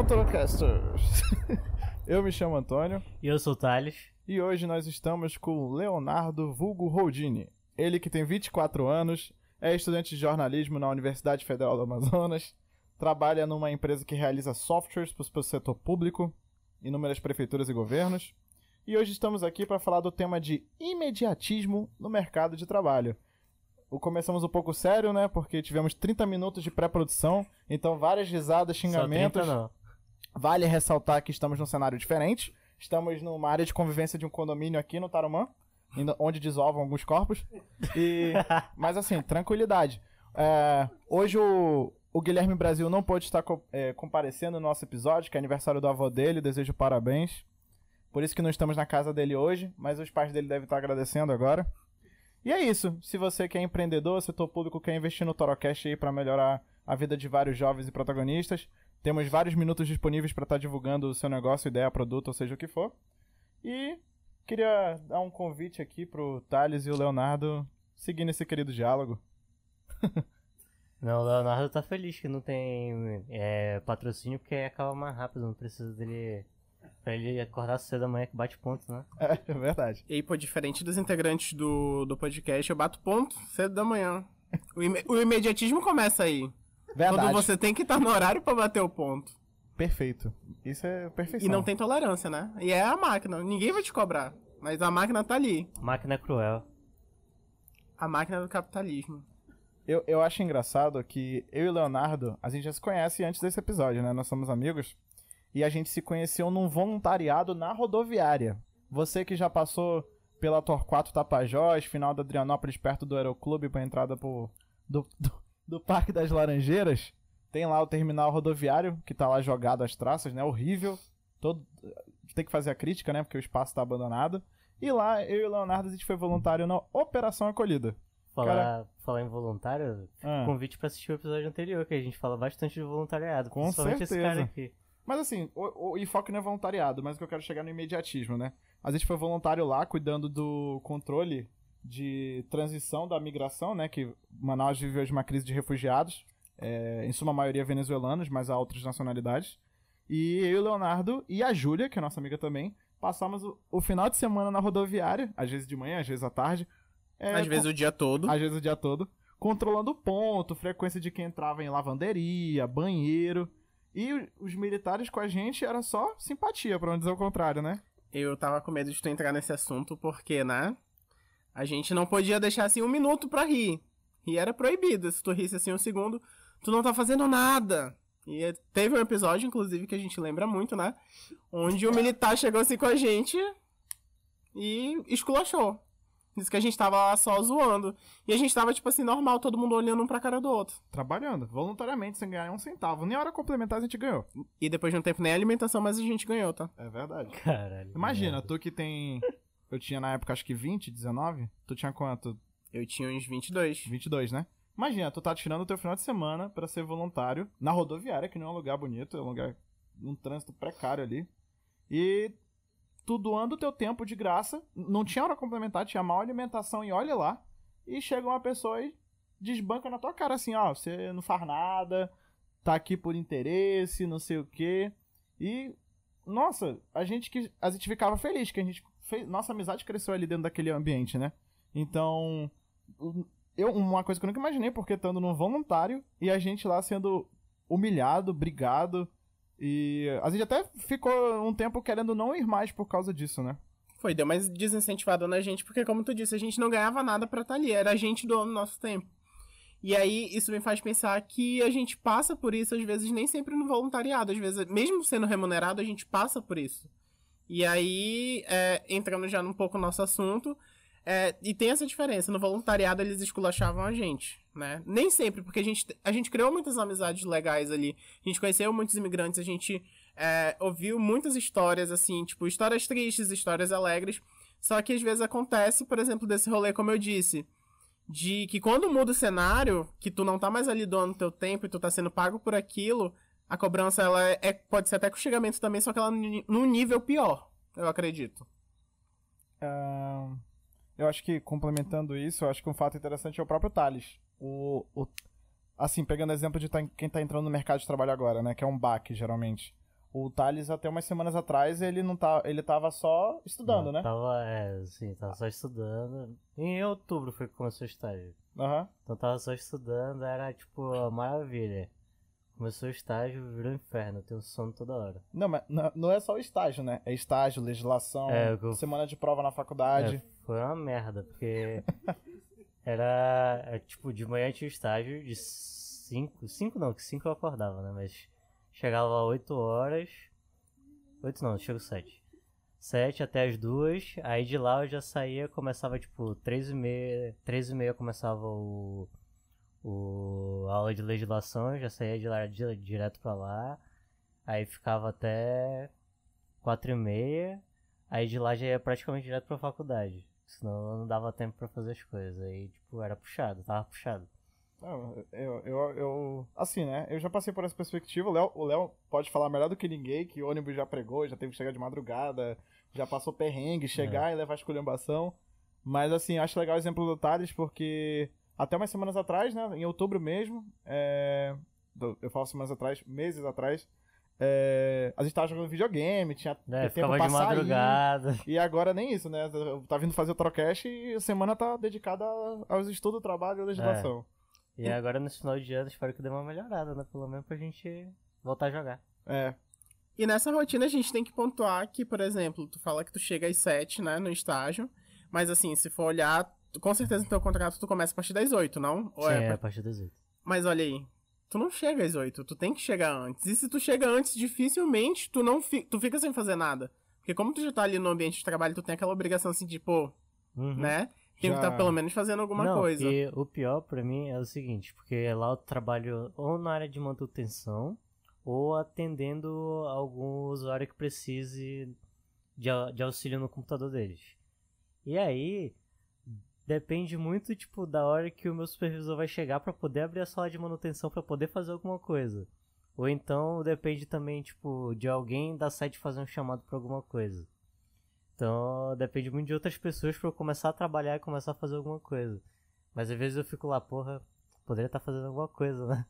Olá, Torocasters! Eu me chamo Antônio E eu sou o Thales. e hoje nós estamos com o Leonardo Vulgo Holdini. Ele que tem 24 anos, é estudante de jornalismo na Universidade Federal do Amazonas, trabalha numa empresa que realiza softwares para o setor público, inúmeras prefeituras e governos. E hoje estamos aqui para falar do tema de imediatismo no mercado de trabalho. O começamos um pouco sério, né? Porque tivemos 30 minutos de pré-produção, então várias risadas, xingamentos. Só 30 não. Vale ressaltar que estamos num cenário diferente. Estamos numa área de convivência de um condomínio aqui no Tarumã, onde desovam alguns corpos. E, mas assim, tranquilidade. É, hoje o, o Guilherme Brasil não pôde estar co- é, comparecendo no nosso episódio, que é aniversário do avô dele. Desejo parabéns. Por isso que não estamos na casa dele hoje, mas os pais dele devem estar agradecendo agora. E é isso. Se você que é empreendedor, setor público, quer investir no Torocast aí para melhorar a vida de vários jovens e protagonistas, temos vários minutos disponíveis para estar divulgando o seu negócio, ideia, produto, ou seja o que for. E queria dar um convite aqui pro Thales e o Leonardo seguindo esse querido diálogo. Não, o Leonardo tá feliz que não tem é, patrocínio porque aí acaba mais rápido, não precisa dele. Pra ele acordar cedo amanhã que bate ponto, né? É verdade. E aí, pô, diferente dos integrantes do, do podcast, eu bato ponto cedo da manhã. O, ime- o imediatismo começa aí. Verdade. Quando você tem que estar no horário pra bater o ponto. Perfeito. Isso é perfeição. E não tem tolerância, né? E é a máquina. Ninguém vai te cobrar. Mas a máquina tá ali. Máquina é cruel. A máquina do capitalismo. Eu, eu acho engraçado que eu e o Leonardo, a gente já se conhece antes desse episódio, né? Nós somos amigos. E a gente se conheceu num voluntariado na rodoviária. Você que já passou pela Torquato Tapajós, final da Adrianópolis, perto do Aeroclube, pra entrada pro, do, do, do Parque das Laranjeiras. Tem lá o terminal rodoviário, que tá lá jogado as traças, né? Horrível. Todo... Tem que fazer a crítica, né? Porque o espaço tá abandonado. E lá, eu e o Leonardo, a gente foi voluntário na Operação Acolhida. Falar, falar em voluntário, Ah. convite pra assistir o episódio anterior, que a gente fala bastante de voluntariado. Com principalmente esse certeza. cara aqui. Mas assim, o, o enfoque não é voluntariado, mas o que eu quero chegar no imediatismo, né? A gente foi voluntário lá, cuidando do controle de transição da migração, né? Que Manaus vive hoje uma crise de refugiados, é, em suma maioria venezuelanos, mas há outras nacionalidades. E eu e o Leonardo e a Júlia, que é nossa amiga também, passamos o, o final de semana na rodoviária, às vezes de manhã, às vezes à tarde. é, Às vezes o dia todo. às vezes o dia todo, controlando o ponto, frequência de quem entrava em lavanderia, banheiro. E os militares com a gente era só simpatia, pra não dizer o contrário, né? Eu tava com medo de tu entrar nesse assunto porque, né? A gente não podia deixar assim um minuto pra rir. E era proibido. Se tu risse assim um segundo, tu não tá fazendo nada. E é- teve um episódio, inclusive, que a gente lembra muito, né? Onde o militar chegou assim com a gente e esculachou. Disse que a gente tava lá só zoando. E a gente tava, tipo assim, normal, todo mundo olhando um pra cara do outro. Trabalhando, voluntariamente, sem ganhar um centavo. Nem hora complementar a gente ganhou. E depois de um tempo nem a alimentação, mas a gente ganhou, tá? É verdade. Caralho. Imagina, merda. tu que tem. Eu tinha na época acho que 20, 19. Tu tinha quanto? Eu tinha uns 22. 22, né? Imagina, tu tá tirando o teu final de semana pra ser voluntário na rodoviária, que não é um lugar bonito, é um lugar. um trânsito precário ali. E tu doando o teu tempo de graça, não tinha hora complementar, tinha mal alimentação e olha lá. E chega uma pessoa e desbanca na tua cara assim, ó, você não faz nada, tá aqui por interesse, não sei o quê. E nossa, a gente que a gente ficava feliz que a gente fez, nossa amizade cresceu ali dentro daquele ambiente, né? Então, eu uma coisa que eu nunca imaginei porque estando num voluntário e a gente lá sendo humilhado, brigado e a gente até ficou um tempo querendo não ir mais por causa disso, né? Foi, deu mais desincentivada na gente, porque como tu disse, a gente não ganhava nada pra estar ali, era a gente doando nosso tempo. E aí, isso me faz pensar que a gente passa por isso, às vezes, nem sempre no voluntariado. Às vezes, mesmo sendo remunerado, a gente passa por isso. E aí, é, entrando já num pouco no nosso assunto, é, e tem essa diferença, no voluntariado eles esculachavam a gente, né? Nem sempre, porque a gente, a gente criou muitas amizades legais ali, a gente conheceu muitos imigrantes, a gente é, ouviu muitas histórias, assim, tipo, histórias tristes, histórias alegres, só que às vezes acontece, por exemplo, desse rolê, como eu disse, de que quando muda o cenário, que tu não tá mais ali doando teu tempo e tu tá sendo pago por aquilo, a cobrança, ela é, é- pode ser até com xingamento também, só que ela ni- num nível pior, eu acredito. Ah, eu acho que, complementando isso, eu acho que um fato interessante é o próprio Thales. O, o- assim, pegando exemplo de tá- quem tá entrando no mercado de trabalho agora, né? Que é um baque, geralmente. O Thales, até umas semanas atrás, ele não tá, ele tava só estudando, Não, né? Tava, é, sim, tava só estudando. Em outubro foi que começou o estágio. Aham. Então tava só estudando, era tipo, maravilha. Começou o estágio, virou um inferno, eu tenho sono toda hora. Não, mas não- não é só o estágio, né? É estágio, legislação, É, eu- semana de prova na faculdade. É, foi uma merda, porque era, é, tipo, de manhã tinha o estágio de 5, 5 não, que 5 eu acordava, né, mas chegava lá 8 horas, 8 não, chego 7. 7 até as 2, aí de lá eu já saía, começava tipo 3 e meia, 3 e meia começava o, o a aula de legislação, já saía de lá di- direto pra lá, aí ficava até 4 e meia, Aí de lá já ia praticamente direto pra faculdade. Senão não dava tempo pra fazer as coisas. Aí, tipo, era puxado, tava puxado. Não, eu, eu, eu- Assim, né? Eu já passei por essa perspectiva. O Léo, o Léo pode falar melhor do que ninguém, que o ônibus já pregou, já teve que chegar de madrugada, já passou perrengue, chegar e levar esculhambação. Mas, assim, acho legal o exemplo do Thales, porque até umas semanas atrás, né? Em outubro mesmo, é, eu falo semanas atrás, meses atrás, é, a gente tava jogando videogame, tinha Né? tempo pra de sair. madrugada. E agora nem isso, né? Tá vindo fazer o Trocast e a semana tá dedicada aos estudos, trabalho e legislação. E agora nesse final de ano espero que dê uma melhorada, né? Pelo menos pra gente voltar a jogar. É. E nessa rotina a gente tem que pontuar que, por exemplo, tu fala que tu chega às 7, né, no estágio. Mas assim, se for olhar, com certeza no teu contrato tu começa a partir das 8, não? Ou Sim, é é a partir das 8. Mas olha aí, tu não chega às 8, tu tem que chegar antes. E se tu chega antes, dificilmente tu não fi tu fica sem fazer nada. Porque como tu já tá ali no ambiente de trabalho, tu tem aquela obrigação assim de, pô, Uhum. né? Tem que Já- estar pelo menos fazendo alguma não, coisa. E o pior pra mim é o seguinte, porque lá eu trabalho ou na área de manutenção ou atendendo algum usuário que precise de, de auxílio no computador deles. E aí depende muito tipo da hora que o meu supervisor vai chegar pra poder abrir a sala de manutenção pra poder fazer alguma coisa. Ou então depende também tipo de alguém da site fazer um chamado pra alguma coisa. Então depende muito de outras pessoas pra eu começar a trabalhar e começar a fazer alguma coisa. Mas às vezes eu fico lá, porra, poderia estar fazendo alguma coisa, né?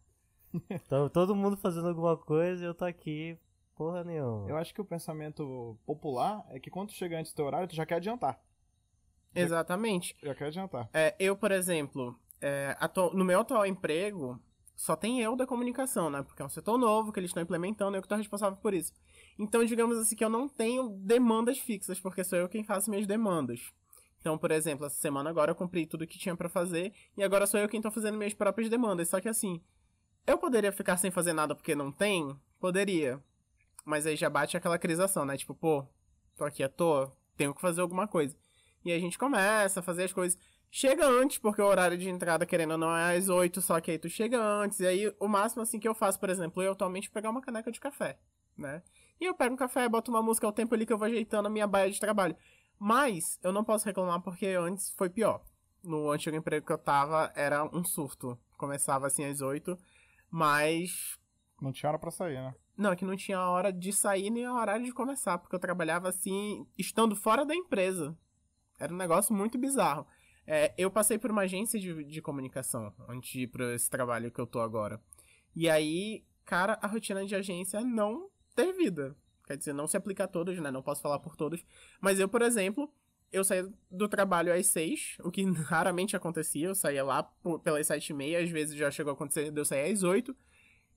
então todo mundo fazendo alguma coisa e eu tô aqui, porra nenhuma. Eu acho que o pensamento popular é que quando tu chega antes do teu horário, tu já quer adiantar. Exatamente. Já quer adiantar. É, eu, por exemplo, é, no meu atual emprego, só tem eu da comunicação, né? Porque é um setor novo que eles estão implementando, eu que estou responsável por isso. Então, digamos assim, que eu não tenho demandas fixas, porque sou eu quem faço minhas demandas. Então, por exemplo, essa semana agora eu cumpri tudo que tinha pra fazer, e agora sou eu quem tô fazendo minhas próprias demandas. Só que assim, eu poderia ficar sem fazer nada porque não tem? Poderia. Mas aí já bate aquela crisação, né? Tipo, pô, tô aqui à toa, tenho que fazer alguma coisa. E aí a gente começa a fazer as coisas. Chega antes, porque o horário de entrada, querendo ou não, é às 8, só que aí tu chega antes. E aí o máximo assim que eu faço, por exemplo, eu atualmente é pegar uma caneca de café, né? E eu pego um café, boto uma música ao tempo ali que eu vou ajeitando a minha baia de trabalho. Mas eu não posso reclamar porque antes foi pior. No antigo emprego que eu tava, era um surto. Começava assim às 8, mas Não tinha hora pra sair, né? não, é que não tinha hora de sair nem a hora de começar, porque eu trabalhava assim, estando fora da empresa. Era um negócio muito bizarro. É, eu passei por uma agência de, de comunicação antes de ir pra esse trabalho que eu tô agora. E aí, cara, a rotina de agência não tem vida. Quer dizer, não se aplica a todos, né? Não posso falar por todos. Mas eu, por exemplo, eu saía do trabalho às seis, o que raramente acontecia. Eu saía lá por- pelas sete e meia, às vezes já chegou a acontecer de eu sair às oito.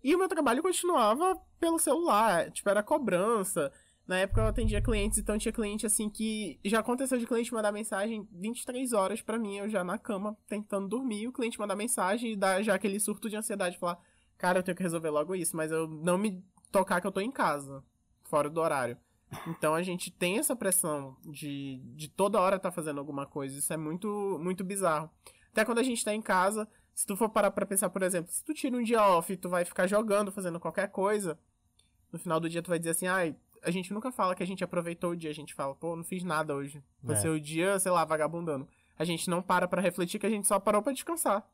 E o meu trabalho continuava pelo celular, tipo, era cobrança. Na época eu atendia clientes, então tinha cliente assim que. Já aconteceu de cliente mandar mensagem 23 horas pra mim, eu já na cama, tentando dormir, o cliente mandar mensagem e dar já aquele surto de ansiedade, falar, cara, eu tenho que resolver logo isso, mas eu não me tocar que eu tô em casa, fora do horário. Então a gente tem essa pressão de, de toda hora estar fazendo alguma coisa, isso é muito, muito bizarro. Até quando a gente tá em casa, se tu for parar pra pensar, por exemplo, se tu tira um dia off e tu vai ficar jogando, fazendo qualquer coisa, no final do dia tu vai dizer assim, ai, a gente nunca fala que a gente aproveitou o dia, a gente fala, pô, não fiz nada hoje. Vai É. ser o dia, sei lá, vagabundando. A gente não para pra refletir que a gente só parou pra descansar.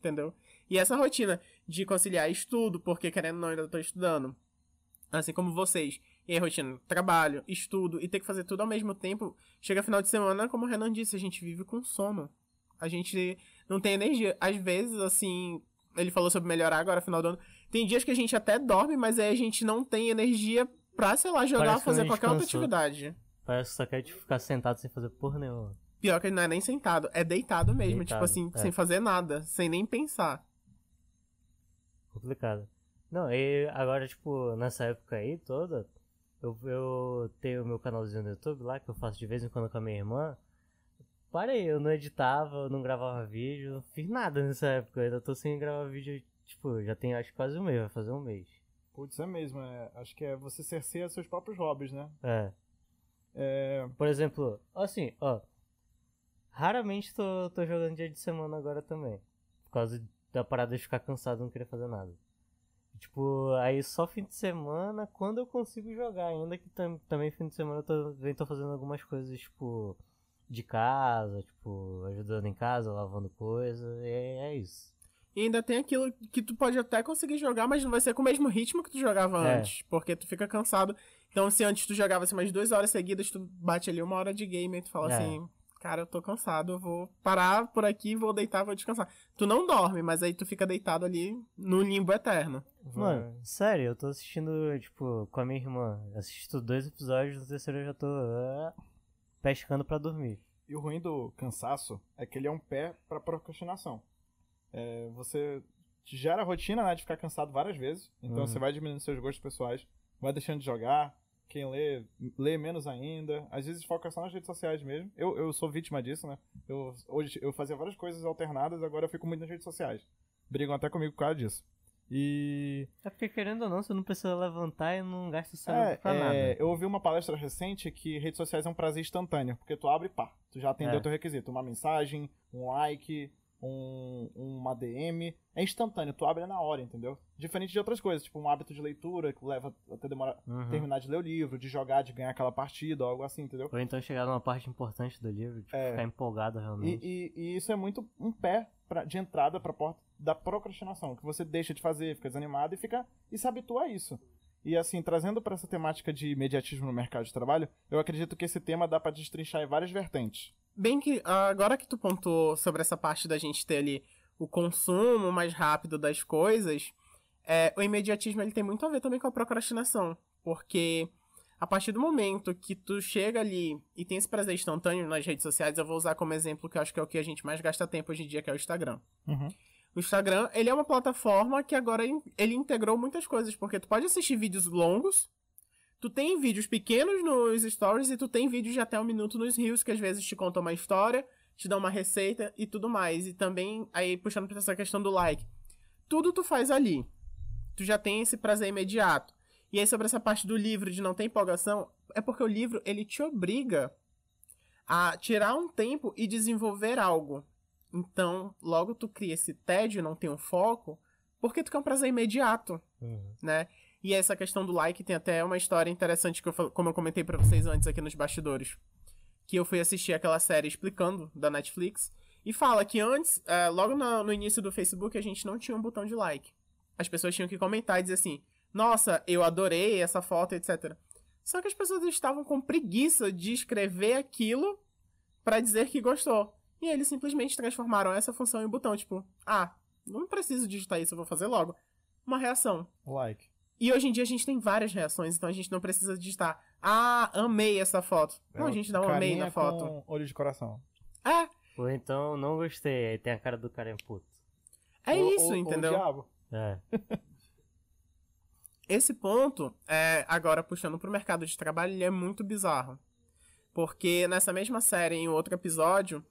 Entendeu? E essa rotina de conciliar estudo, porque querendo ou não, ainda tô estudando. Assim como vocês. E a rotina, trabalho, estudo e ter que fazer tudo ao mesmo tempo. Chega final de semana, como o Renan disse, a gente vive com sono. A gente não tem energia. Às vezes, assim, ele falou sobre melhorar agora, final do ano. Tem dias que a gente até dorme, mas aí a gente não tem energia pra, sei lá, jogar ou Parece fazer qualquer outra atividade. Parece que só quer tipo, ficar sentado sem fazer porra nenhuma. Pior que não é nem sentado, é deitado mesmo, Deitado, tipo assim, é. sem fazer nada, sem nem pensar. Complicado. Não, e agora, tipo, nessa época aí toda, eu, eu tenho o meu canalzinho no YouTube lá, que eu faço de vez em quando com a minha irmã. Parei, eu não editava, eu não gravava vídeo, não fiz nada nessa época. Eu ainda tô sem gravar vídeo, tipo, já tem acho que quase um mês, vai fazer um mês. Putz, é mesmo. É, acho que é você cerceia seus próprios hobbies, né? É. É, Por exemplo, assim, ó. Raramente tô, tô jogando dia de semana agora também. Por causa da parada de ficar cansado e não querer fazer nada. Tipo, aí só fim de semana, quando eu consigo jogar, ainda que tam- também fim de semana eu tô, também tô fazendo algumas coisas, tipo, de casa, tipo, ajudando em casa, lavando coisa, e é, é isso. E ainda tem aquilo que tu pode até conseguir jogar, mas não vai ser com o mesmo ritmo que tu jogava É. antes, porque tu fica cansado. Então, se antes tu jogava assim, umas duas horas seguidas, tu bate ali uma hora de game e tu fala É. assim, cara, eu tô cansado, eu vou parar por aqui, vou deitar, vou descansar. Tu não dorme, mas aí tu fica deitado ali no limbo eterno. Mano, sério, eu tô assistindo, tipo, com a minha irmã. Assisto dois episódios, no terceiro eu já tô ah, pescando pra dormir. E o ruim do cansaço é que ele é um pé pra procrastinação. É, você te gera a rotina né, de ficar cansado várias vezes, então Uhum. você vai diminuindo seus gostos pessoais, vai deixando de jogar. Quem lê, lê menos ainda. Às vezes foca só nas redes sociais mesmo. Eu, eu sou vítima disso, né? Eu, hoje eu fazia várias coisas alternadas, agora eu fico muito nas redes sociais. Brigam até comigo por causa disso. E É porque, querendo ou não, você não precisa levantar e não gasta É, cérebro pra é, nada. eu ouvi uma palestra recente que redes sociais é um prazer instantâneo, porque tu abre e pá, tu já atendeu É. o teu requisito. Uma mensagem, um like, um, uma DM, é instantâneo, tu abre na hora, entendeu? Diferente de outras coisas, tipo um hábito de leitura, que leva até demorar Uhum. terminar de ler o livro, de jogar, de ganhar aquela partida, ou algo assim, entendeu? Ou então chegar numa parte importante do livro, tipo, É. ficar empolgado E, realmente. e- e isso é muito um pé pra- de entrada pra porta da procrastinação, que você deixa de fazer, fica desanimado e fica e se habitua a isso. E assim, trazendo pra essa temática de imediatismo no mercado de trabalho, eu acredito que esse tema dá pra destrinchar em várias vertentes. Bem que agora que tu pontuou sobre essa parte da gente ter ali o consumo mais rápido das coisas, é, o imediatismo ele tem muito a ver também com a procrastinação, porque a partir do momento que tu chega ali e tem esse prazer instantâneo nas redes sociais, eu vou usar como exemplo que eu acho que é o que a gente mais gasta tempo hoje em dia, que é o Instagram. O Instagram, ele é uma plataforma que agora ele integrou muitas coisas, porque tu pode assistir vídeos longos, tu tem vídeos pequenos nos stories e tu tem vídeos de até um minuto nos reels, que às vezes te contam uma história, te dão uma receita e tudo mais. E também, aí puxando pra essa questão do like, tudo tu faz ali. Tu já tem esse prazer imediato. E aí sobre essa parte do livro de não ter empolgação, é porque o livro, ele te obriga a tirar um tempo e desenvolver algo. Então, logo tu cria esse tédio, não tem um foco, porque tu quer um prazer imediato, Uhum. né? E essa questão do like tem até uma história interessante que eu, como eu comentei pra vocês antes aqui nos bastidores. Que eu fui assistir aquela série explicando da Netflix. E fala que antes, é, logo na- no início do Facebook, a gente não tinha um botão de like. As pessoas tinham que comentar e dizer assim: Nossa, eu adorei essa foto, etc. Só que as pessoas estavam com preguiça de escrever aquilo pra dizer que gostou. E eles simplesmente transformaram essa função em botão, tipo, ah, não preciso digitar isso, eu vou fazer logo. Uma reação. Like. E hoje em dia a gente tem várias reações, então a gente não precisa digitar, ah, amei essa foto. Não, a gente dá um amei na foto. com olho de coração. É, Ou então, não gostei, aí tem a cara do cara em puto. é Ou- isso, ou- ou entendeu? o diabo. É. Esse ponto, é, agora puxando pro mercado de trabalho, ele é muito bizarro. Porque nessa mesma série, em outro episódio,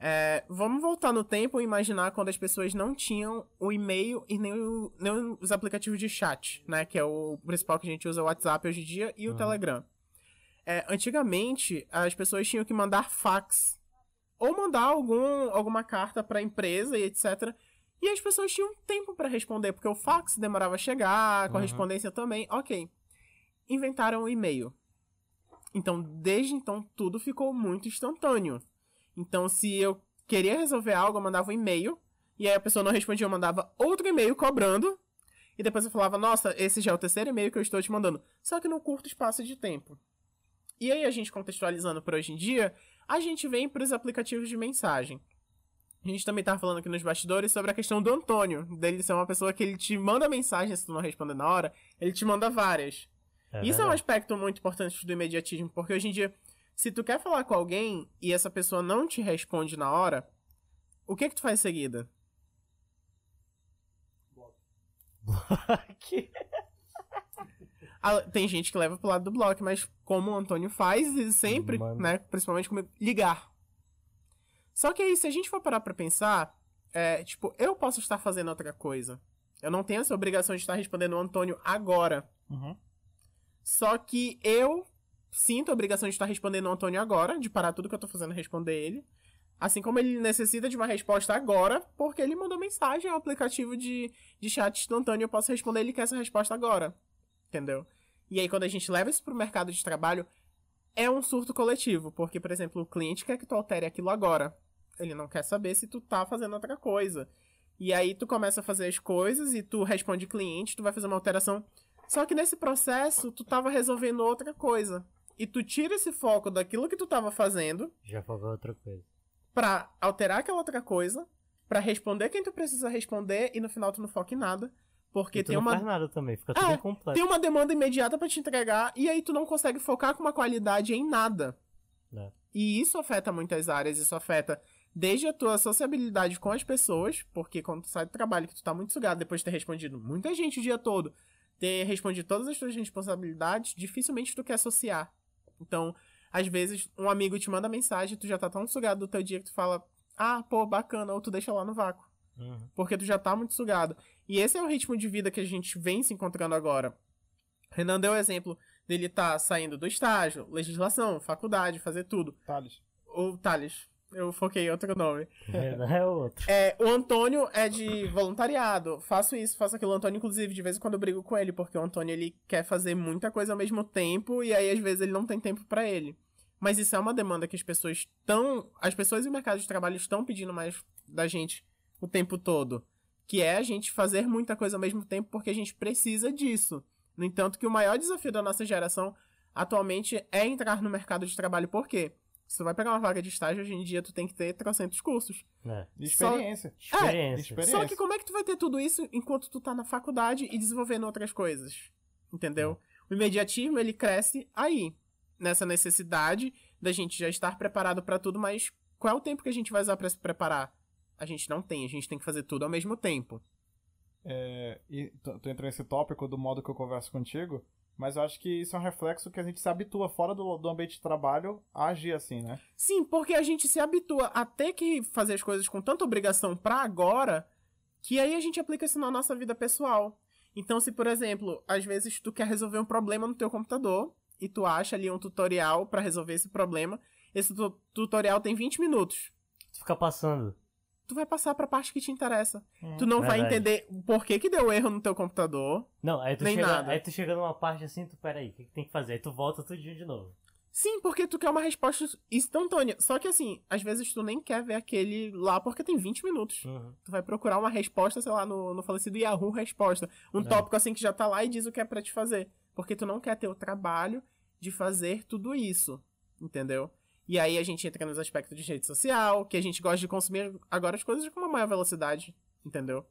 é, vamos voltar no tempo e imaginar quando as pessoas não tinham o e-mail e nem, o- nem os aplicativos de chat, né? Que é o principal que a gente usa, o WhatsApp hoje em dia e o Uhum. Telegram. É, antigamente, as pessoas tinham que mandar fax. Ou mandar algum, alguma carta pra empresa e etc. E as pessoas tinham tempo pra responder, porque o fax demorava a chegar, a Uhum. correspondência também. Ok. Inventaram o e-mail. Então, desde então, tudo ficou muito instantâneo. Então, se eu queria resolver algo, eu mandava um e-mail. E aí a pessoa não respondia, eu mandava outro e-mail cobrando. E depois eu falava, nossa, esse já é o terceiro e-mail que eu estou te mandando. Só que num curto espaço de tempo. E aí, a gente contextualizando para hoje em dia, a gente vem para os aplicativos de mensagem. A gente também tava falando aqui nos bastidores sobre a questão do Antônio, dele ser uma pessoa que ele te manda mensagem se tu não responder na hora, ele te manda várias. É Isso é um aspecto muito importante do imediatismo, porque hoje em dia, se tu quer falar com alguém e essa pessoa não te responde na hora, o que que tu faz em seguida? Que- Ah, Tem gente que leva pro lado do bloco, mas como o Antônio faz, e sempre, Mano. né, principalmente comigo, ligar. Só que aí, se a gente for parar pra pensar, é, tipo, eu posso estar fazendo outra coisa. Eu não tenho essa obrigação de estar respondendo o Antônio agora. Uhum. Só que eu sinto a obrigação de estar respondendo o Antônio agora, de parar tudo que eu tô fazendo e responder ele. Assim como ele necessita de uma resposta agora, porque ele mandou mensagem ao aplicativo de, de chat Antônio, eu posso responder, ele quer essa resposta agora. Entendeu? E aí, quando a gente leva isso pro mercado de trabalho, é um surto coletivo. Porque, por exemplo, o cliente quer que tu altere aquilo agora. Ele não quer saber se tu tá fazendo outra coisa. E aí, tu começa a fazer as coisas e tu responde cliente, tu vai fazer uma alteração. Só que nesse processo, tu tava resolvendo outra coisa. E tu tira esse foco daquilo que tu tava fazendo Já falou outra coisa. pra alterar aquela outra coisa, pra responder quem tu precisa responder e no final tu não foca em nada. Porque tem não uma faz nada também, fica tudo É, incompleto. tem uma demanda imediata pra te entregar e aí tu não consegue focar com uma qualidade em nada. É. E isso afeta muitas áreas, isso afeta desde a tua sociabilidade com as pessoas, porque quando tu sai do trabalho que tu tá muito sugado depois de ter respondido muita gente o dia todo, ter respondido todas as tuas responsabilidades, dificilmente tu quer associar. Então, às vezes, um amigo te manda mensagem, tu já tá tão sugado do teu dia que tu fala, ah, pô, bacana, ou tu deixa lá no vácuo Uhum. porque tu já tá muito sugado. E esse é o ritmo de vida que a gente vem se encontrando agora. Renan deu o exemplo dele tá saindo do estágio, legislação, faculdade, fazer tudo. Thales. O Thales, eu foquei em outro nome. Não é outro. É, o Antônio é de voluntariado. Faço isso, faço aquilo. O Antônio, inclusive, de vez em quando eu brigo com ele, porque o Antônio ele quer fazer muita coisa ao mesmo tempo e aí às vezes ele não tem tempo pra ele. Mas isso é uma demanda que as pessoas estão. As pessoas e o mercado de trabalho estão pedindo mais da gente o tempo todo. Que é a gente fazer muita coisa ao mesmo tempo porque a gente precisa disso. No entanto, que o maior desafio da nossa geração atualmente é entrar no mercado de trabalho. Por quê? Se tu vai pegar uma vaga de estágio, hoje em dia tu tem que ter trocentos cursos. É. De experiência. Experiência. experiência. Só que como é que tu vai ter tudo isso enquanto tu tá na faculdade e desenvolvendo outras coisas? Entendeu? O imediatismo, ele cresce aí. Nessa necessidade da gente já estar preparado pra tudo, mas qual é o tempo que a gente vai usar pra se preparar? A gente não tem, a gente tem que fazer tudo ao mesmo tempo. É, e tu, tu entrou nesse tópico do modo que eu converso contigo, mas eu acho que isso é um reflexo que a gente se habitua fora do, do ambiente de trabalho a agir assim, né? Sim, porque a gente se habitua a ter que fazer as coisas com tanta obrigação pra agora, que aí a gente aplica isso na nossa vida pessoal. Então, se, por exemplo, às vezes tu quer resolver um problema no teu computador e tu acha ali um tutorial pra resolver esse problema, esse tu- tutorial tem 20 minutos. Tu fica passando. Tu vai passar pra parte que te interessa. Hum. Tu não vai Verdade. entender por que que deu erro no teu computador. Não, aí tu, Nem chega, nada. aí tu chega numa parte assim, tu peraí, o que, que tem que fazer? Aí tu volta tudinho de novo. Sim, porque tu quer uma resposta instantânea. Só que assim, às vezes tu nem quer ver aquele lá porque tem 20 minutos. Uhum. Tu vai procurar uma resposta, sei lá, no, no falecido Yahoo Resposta. Um É. tópico assim que já tá lá e diz o que é pra te fazer. Porque tu não quer ter o trabalho de fazer tudo isso. Entendeu? E aí a gente entra nos aspectos de rede social, que a gente gosta de consumir agora as coisas com uma maior velocidade. Entendeu?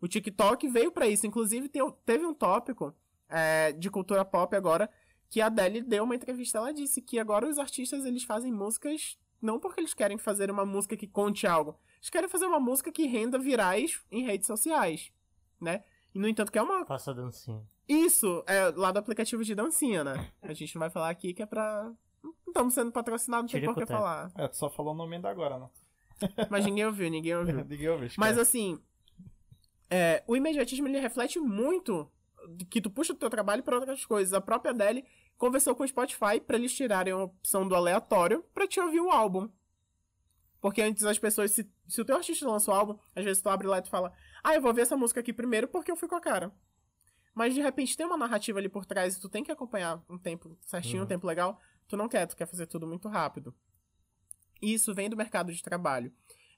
O TikTok veio pra isso. Inclusive, teve um tópico é, de cultura pop agora que a Adele deu uma entrevista. Ela disse que agora os artistas eles fazem músicas não porque eles querem fazer uma música que conte algo. Eles querem fazer uma música que renda virais em redes sociais, né? E, no entanto, que é uma... Faça a dancinha. Isso, é lá do aplicativo de dancinha, né? A gente não vai falar aqui que é pra... Não estamos sendo patrocinados, não tem por que falar. É, tu só falou o nome ainda agora, né? Mas ninguém ouviu, ninguém ouviu. Ninguém ouviu, Mas assim, é, o imediatismo ele reflete muito que tu puxa o teu trabalho para outras coisas. A própria Adele conversou com o Spotify para eles tirarem a opção do aleatório para te ouvir o álbum. Porque antes as pessoas, se, se o teu artista lança o álbum, às vezes tu abre lá e tu fala, ah, eu vou ver essa música aqui primeiro porque eu fui com a cara. Mas de repente tem uma narrativa ali por trás e tu tem que acompanhar um tempo certinho, um Uhum. tempo legal. Tu não quer, tu quer fazer tudo muito rápido. E isso vem do mercado de trabalho.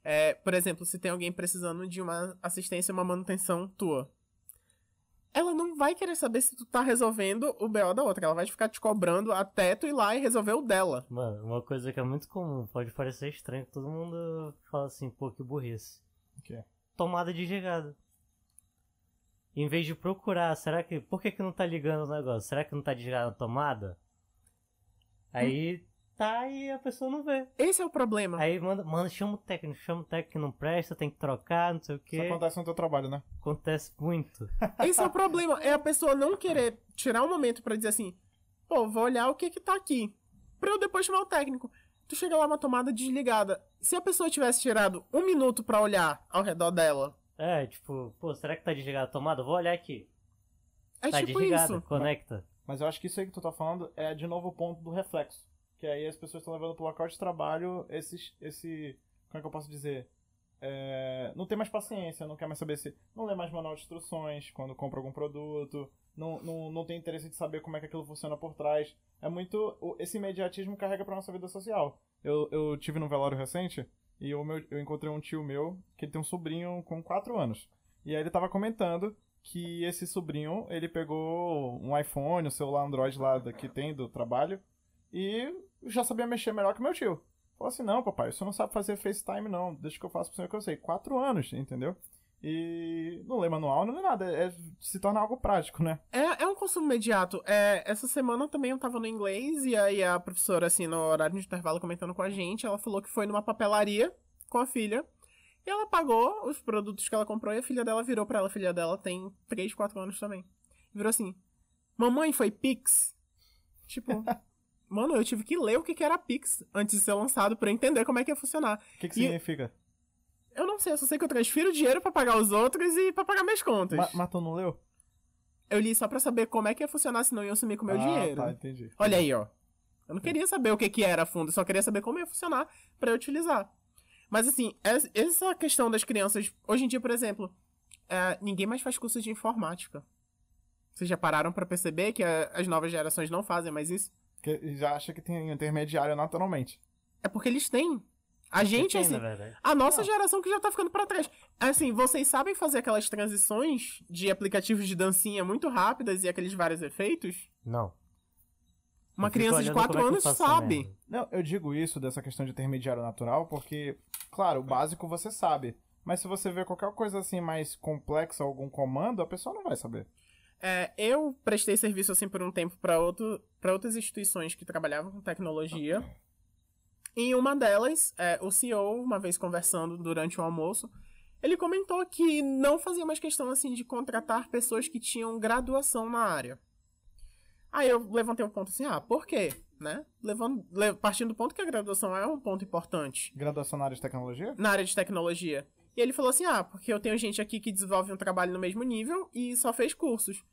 É, por exemplo, se tem alguém precisando de uma assistência, uma manutenção tua. Ela não vai querer saber se tu tá resolvendo o BO da outra. Ela vai ficar te cobrando até tu ir lá e resolver o dela. Mano, uma coisa que é muito comum, pode parecer estranho, todo mundo fala assim, pô, que burrice. O quê? Tomada de chegada. em vez de procurar, será que. Por que, que não tá ligando o negócio? Será que não tá desligado a tomada? Aí tá e a pessoa não vê. Esse é o problema. Aí manda, manda chama o técnico, chama o técnico que não presta, tem que trocar, não sei o Isso que. acontece no teu trabalho, né? Acontece muito. Esse é o problema. É a pessoa não querer tirar um momento pra dizer assim, pô, vou olhar o que que tá aqui. Pra eu depois chamar o técnico. Tu chega lá uma tomada desligada. Se a pessoa tivesse tirado um minuto pra olhar ao redor dela, É, tipo, pô, será que tá desligada a tomada? Vou olhar aqui. é tá tipo desligado, isso. conecta. Mas eu acho que isso aí que tu tá falando é de novo o ponto do reflexo. Que aí as pessoas estão levando pro local de trabalho esses, esse. Como é que eu posso dizer? É, não tem mais paciência, não quer mais saber se. Não lê mais manual de instruções quando compra algum produto. Não, não, não tem interesse de saber como é que aquilo funciona por trás. É muito. Esse imediatismo carrega pra nossa vida social. Eu, eu tive num velório recente e o meu, eu encontrei um tio meu que tem um sobrinho com 4 anos. E aí ele tava comentando que esse sobrinho, ele pegou um iPhone, o celular Android lá que tem do trabalho, e já sabia mexer melhor que meu tio. Falou assim, não, papai, você não sabe fazer FaceTime, não. Deixa que eu faço pro senhor que eu sei. Quatro anos, entendeu? E não lê manual, não é nada. É, se torna algo prático, né? É, é um consumo imediato. É, essa semana também eu tava no inglês e aí a professora, assim, no horário de intervalo comentando com a gente, ela falou que foi numa papelaria com a filha. E ela pagou os produtos que ela comprou e a filha dela virou pra ela. A filha dela tem 3, 4 anos também. Virou assim: Mamãe, foi Pix? Tipo, mano, eu tive que ler o que que era Pix antes de ser lançado pra eu entender como é que ia funcionar. O que, que E- significa? Eu não sei, eu só sei que eu transfiro dinheiro pra pagar os outros e pra pagar minhas contas. Ma- Mas tu não leu? Eu li só pra saber como é que ia funcionar, senão iam sumir com o meu ah, dinheiro. Tá, entendi. Olha aí, ó. Eu não queria saber o que, que era fundo, eu só queria saber como ia funcionar pra eu utilizar. Mas assim, es- essa questão das crianças, hoje em dia, por exemplo, é, ninguém mais faz curso de informática. Vocês já pararam pra perceber que a- as novas gerações não fazem mais isso? Porque já acha que tem intermediário naturalmente. É porque eles têm. A gente, Tem, assim, a nossa geração que já tá ficando pra trás. Assim, vocês sabem fazer aquelas transições de aplicativos de dancinha muito rápidas e aqueles vários efeitos? Não. Uma criança de olhando 4 como é anos sabe. merda. Não, eu digo isso dessa questão de intermediário natural porque, claro, o básico você sabe. Mas se você vê qualquer coisa assim mais complexa, algum comando, a pessoa não vai saber. É, eu prestei serviço assim por um tempo para outro, pra outras instituições que trabalhavam com tecnologia. Em uma delas, é, o CEO, uma vez conversando durante o almoço, ele comentou que não fazia mais questão assim de contratar pessoas que tinham graduação na área. Aí eu levantei um ponto assim, ah, por quê? Né? Levando, le- partindo do ponto que a graduação é um ponto importante Graduação na área de tecnologia? na área de tecnologia. E ele falou assim: ah, porque eu tenho gente aqui que desenvolve um trabalho no mesmo nível e só fez cursos.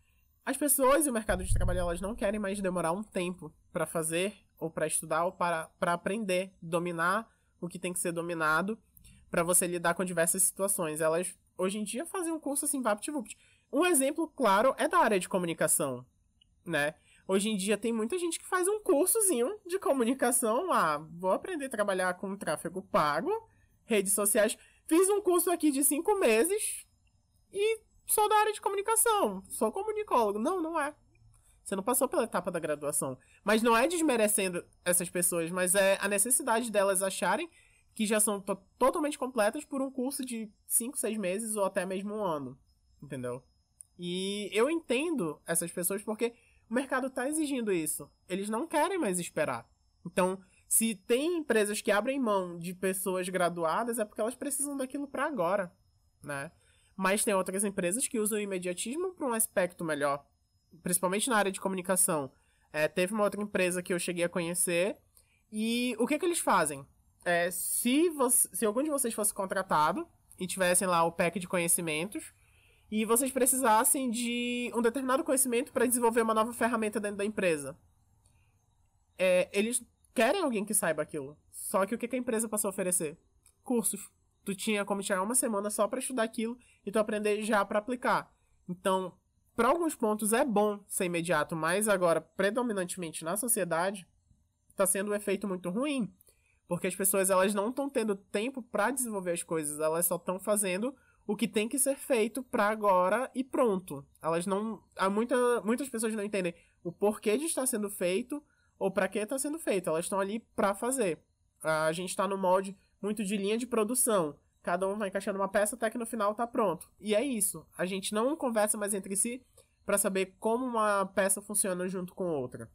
As pessoas e o mercado de trabalho elas não querem mais demorar um tempo para fazer ou para estudar ou para aprender, dominar o que tem que ser dominado para você lidar com diversas situações. Elas hoje em dia fazem um curso assim vapt-vupt. Um exemplo claro é da área de comunicação, né? Hoje em dia tem muita gente que faz um cursozinho de comunicação. Ah, vou aprender a trabalhar com tráfego pago, redes sociais. Fiz um curso aqui de cinco meses e sou da área de comunicação. Sou comunicólogo. Não, não é. Você não passou pela etapa da graduação. Mas não é desmerecendo essas pessoas, mas é a necessidade delas acharem que já são to- totalmente completas por um curso de cinco, seis meses ou até mesmo um ano. Entendeu? E eu entendo essas pessoas porque o mercado está exigindo isso. Eles não querem mais esperar. Então, se tem empresas que abrem mão de pessoas graduadas, é porque elas precisam daquilo para agora, né? Mas tem outras empresas que usam o imediatismo para um aspecto melhor, principalmente na área de comunicação. É, teve uma outra empresa que eu cheguei a conhecer e o que que eles fazem? É, se, você- se algum de vocês fosse contratado e tivessem lá o pack de conhecimentos e vocês precisassem de um determinado conhecimento para desenvolver uma nova ferramenta dentro da empresa, é, eles querem alguém que saiba aquilo. Só que o que a empresa passou a oferecer? Cursos. Tu tinha como tirar uma semana só para estudar aquilo e tu aprender já para aplicar. Então, para alguns pontos é bom ser imediato, mas agora, predominantemente na sociedade, está sendo um efeito muito ruim. Porque as pessoas elas não estão tendo tempo para desenvolver as coisas, elas só estão fazendo o que tem que ser feito para agora e pronto. Elas não. Há muita, muitas pessoas não entendem o porquê de estar sendo feito ou para que está sendo feito. Elas estão ali para fazer. A gente está no molde muito de linha de produção. cada um vai encaixando uma peça até que no final tá pronto. E é isso. A gente não conversa mais entre si para saber como uma peça funciona junto com outra.